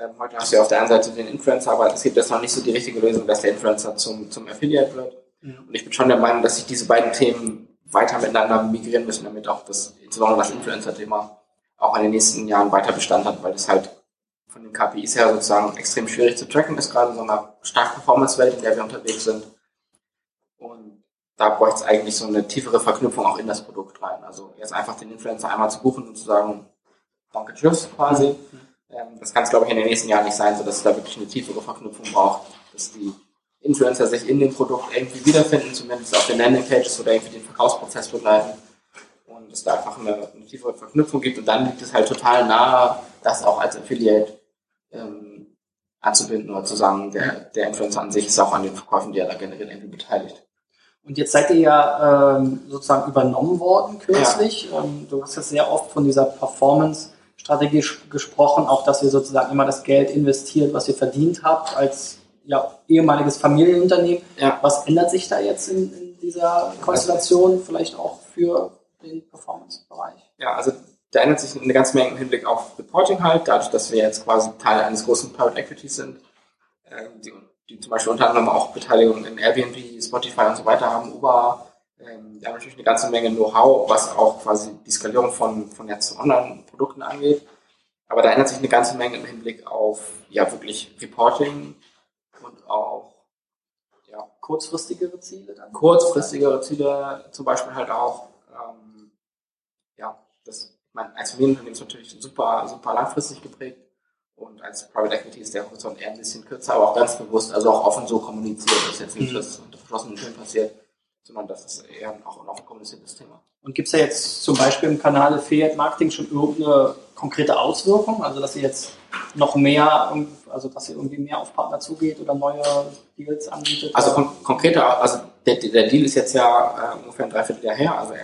Ähm, heute hast du ja auf der einen Seite den Influencer, aber es gibt jetzt noch nicht so die richtige Lösung, dass der Influencer zum, zum Affiliate wird. Und ich bin schon der Meinung, dass sich diese beiden Themen weiter miteinander migrieren müssen, damit auch das, insbesondere das Influencer-Thema, auch in den nächsten Jahren weiter Bestand hat, weil das halt von den KPIs her sozusagen extrem schwierig zu tracken ist, gerade in so einer starken Performance-Welt, in der wir unterwegs sind. Und da bräuchte es eigentlich so eine tiefere Verknüpfung auch in das Produkt rein. Also jetzt einfach den Influencer einmal zu buchen und zu sagen, danke, tschüss quasi. Mhm. Ähm, das kann es, glaube ich, in den nächsten Jahren nicht sein, sodass es da wirklich eine tiefere Verknüpfung braucht, dass die Influencer sich in dem Produkt irgendwie wiederfinden, zumindest auf den Landingpages oder irgendwie den Verkaufsprozess begleiten. Und es da einfach eine, eine tiefere Verknüpfung gibt und dann liegt es halt total nahe, das auch als Affiliate ähm, anzubinden oder zu sagen, der, der Influencer an sich ist auch an den Verkäufen, die er da generiert, irgendwie beteiligt. Und jetzt seid ihr ja ähm, sozusagen übernommen worden kürzlich. Ja. Ähm, du hast ja sehr oft von dieser Performance Strategie gesprochen, auch dass ihr sozusagen immer das Geld investiert, was ihr verdient habt als ja, ehemaliges Familienunternehmen. Ja. Was ändert sich da jetzt in, in dieser Konstellation, vielleicht auch für den Performance-Bereich? Ja, also da ändert sich eine ganze Menge im Hinblick auf Reporting halt, dadurch, dass wir jetzt quasi Teil eines großen Private Equities sind, ähm, die, die, zum Beispiel unter anderem auch Beteiligung in Airbnb, Spotify und so weiter haben, Uber. Ähm, die haben natürlich eine ganze Menge Know-how, was auch quasi die Skalierung von, von jetzt Online-Produkten angeht. Aber da ändert sich eine ganze Menge im Hinblick auf ja wirklich Reporting und auch ja, kurzfristigere Ziele dann? Kurzfristigere Ziele, zum Beispiel halt auch, ähm, ja, das man, als Familienunternehmen ist natürlich super, super langfristig geprägt und als Private Equity ist der Horizont eher ein bisschen kürzer, aber auch ganz bewusst, also auch offen so kommuniziert, dass jetzt nicht mhm. das unter verschlossenen Türen passiert, sondern das ist eher auch ein kommuniziertes Thema. Und gibt es da jetzt zum Beispiel im Kanal Affiliate Marketing schon irgendeine konkrete Auswirkung? Also dass ihr jetzt noch mehr, also dass ihr irgendwie mehr auf Partner zugeht oder neue Deals anbietet? Also kon konkrete, also der, der Deal ist jetzt ja äh, ungefähr ein Dreivierteljahr her, also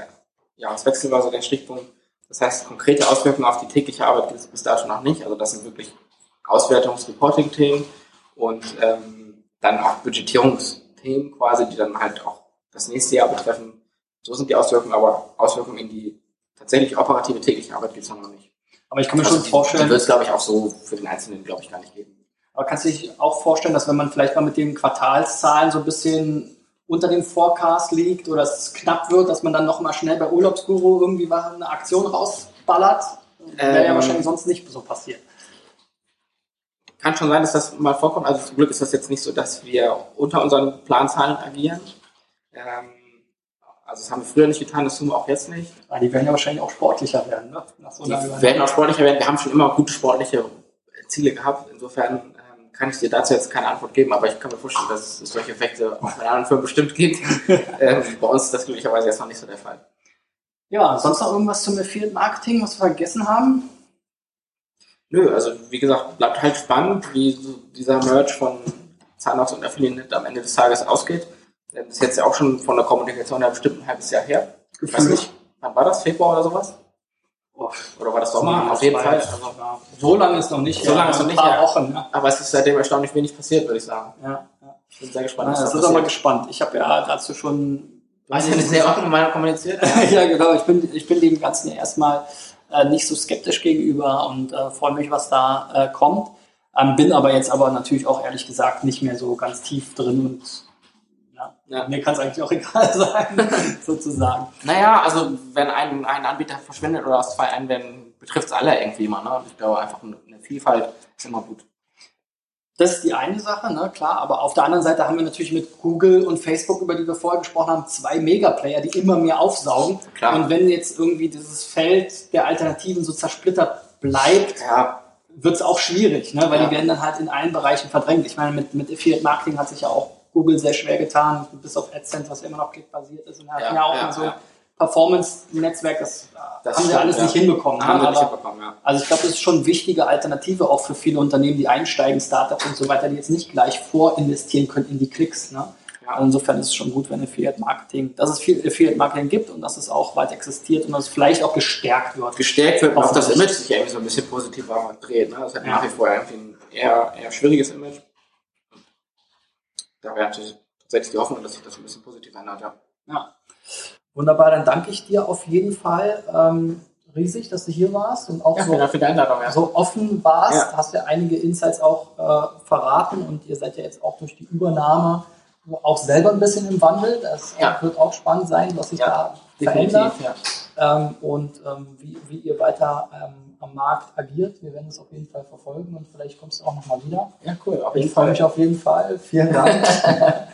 Jahreswechsel war so der Stichpunkt. Das heißt, konkrete Auswirkungen auf die tägliche Arbeit gibt es bis dato noch nicht. Also das sind wirklich Auswertungs-Reporting-Themen und ähm, dann auch Budgetierungsthemen quasi, die dann halt auch das nächste Jahr betreffen. So sind die Auswirkungen, aber Auswirkungen in die tatsächlich operative tägliche Arbeit gibt es noch nicht. Aber ich kann mir also schon die, vorstellen. Die wird es, glaube ich, auch so für den Einzelnen, glaube ich, gar nicht geben. Aber kannst du dich auch vorstellen, dass wenn man vielleicht mal mit den Quartalszahlen so ein bisschen unter dem Forecast liegt oder es knapp wird, dass man dann nochmal schnell bei Urlaubsguru irgendwie eine Aktion rausballert. Wäre ähm, ja wahrscheinlich sonst nicht so passiert. Kann schon sein, dass das mal vorkommt. Also zum Glück ist das jetzt nicht so, dass wir unter unseren Planzahlen agieren. Ähm, also das haben wir früher nicht getan, das tun wir auch jetzt nicht. Aber ah, die werden ja wahrscheinlich auch sportlicher werden. Ne? So die werden auch sportlicher werden. Wir haben schon immer gute sportliche Ziele gehabt. Insofern kann ich dir dazu jetzt keine Antwort geben, aber ich kann mir vorstellen, dass es solche Effekte auch bei anderen Firmen bestimmt gibt. [LAUGHS] ähm, bei uns ist das glücklicherweise erstmal nicht so der Fall. Ja, sonst noch irgendwas zum Affiliate Marketing, was wir vergessen haben? Nö, also wie gesagt, bleibt halt spannend, wie dieser Merge von Zahnarzt und Affiliate am Ende des Tages ausgeht. Das ist jetzt ja auch schon von der Kommunikation her bestimmt ein halbes Jahr her. Ich weiß nicht, wann war das? Februar oder sowas? Oder war das Sommer? Auf jeden Fall. Also, so lange ist noch nicht. So lange ist noch nicht. Paar Wochen. Ja. Aber es ist seitdem erstaunlich wenig passiert, würde ich sagen. Ja. Ich bin sehr gespannt. Ja, das ist aber gespannt. Ich habe ja dazu schon. Du hast ja eine sehr offene Meinung kommuniziert. [LAUGHS] ja, genau. Ich bin, ich bin dem Ganzen ja erstmal äh, nicht so skeptisch gegenüber und äh, freue mich, was da äh, kommt. Ähm, bin aber jetzt aber natürlich auch ehrlich gesagt nicht mehr so ganz tief drin und ja, mir kann es eigentlich auch [LAUGHS] egal sein, [LAUGHS] sozusagen. Naja, also wenn ein, ein Anbieter verschwindet oder aus zwei einwenden, betrifft es alle irgendwie immer. Ne? Ich glaube, einfach eine Vielfalt ist immer gut. Das ist die eine Sache, ne, klar, aber auf der anderen Seite haben wir natürlich mit Google und Facebook, über die wir vorher gesprochen haben, zwei Megaplayer, die immer mehr aufsaugen. Klar. Und wenn jetzt irgendwie dieses Feld der Alternativen so zersplittert bleibt, ja. wird es auch schwierig, ne, weil ja. die werden dann halt in allen Bereichen verdrängt. Ich meine, mit, mit Affiliate Marketing hat sich ja auch Google sehr schwer getan, bis auf AdSense, was immer noch klickbasiert ist. Und ja, ja auch ja, so ja. Performance-Netzwerk, das, das, haben wir alles nicht hinbekommen. Haben wir nicht hinbekommen ja. Also ich glaube, das ist schon eine wichtige Alternative auch für viele Unternehmen, die einsteigen, Startups und so weiter, die jetzt nicht gleich vorinvestieren können in die Klicks. Ne? Ja. Insofern ist es schon gut, wenn Affiliate Marketing, dass es viel Affiliate Marketing gibt und dass es auch weit existiert und dass es vielleicht auch gestärkt wird. Gestärkt wird und auch das Image sich irgendwie so ein bisschen positiver dreht. Ne? Das hat ja. nach wie vor irgendwie ein eher, eher schwieriges Image da wäre tatsächlich die Hoffnung, dass sich das ein bisschen positiv ändert, ja. Ja. Wunderbar, dann danke ich dir auf jeden Fall ähm, riesig, dass du hier warst und auch ja, so, ja. so offen warst. Ja. Hast ja einige Insights auch äh, verraten und ihr seid ja jetzt auch durch die Übernahme auch selber ein bisschen im Wandel. Das wird auch spannend sein, was sich da verändert ähm, und ähm, wie, wie ihr weiter ähm, am Markt agiert. Wir werden es auf jeden Fall verfolgen und vielleicht kommst du auch nochmal wieder. Ja, cool. ich freue mich auf jeden Fall. Vielen Dank. [LAUGHS]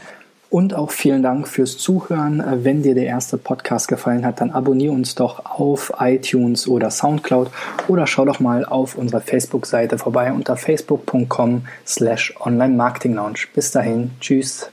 Und auch vielen Dank fürs Zuhören. Wenn dir der erste Podcast gefallen hat, dann abonniere uns doch auf iTunes oder Soundcloud oder schau doch mal auf unserer Facebook-Seite vorbei unter facebook.com slash online marketing lounge. Bis dahin, tschüss.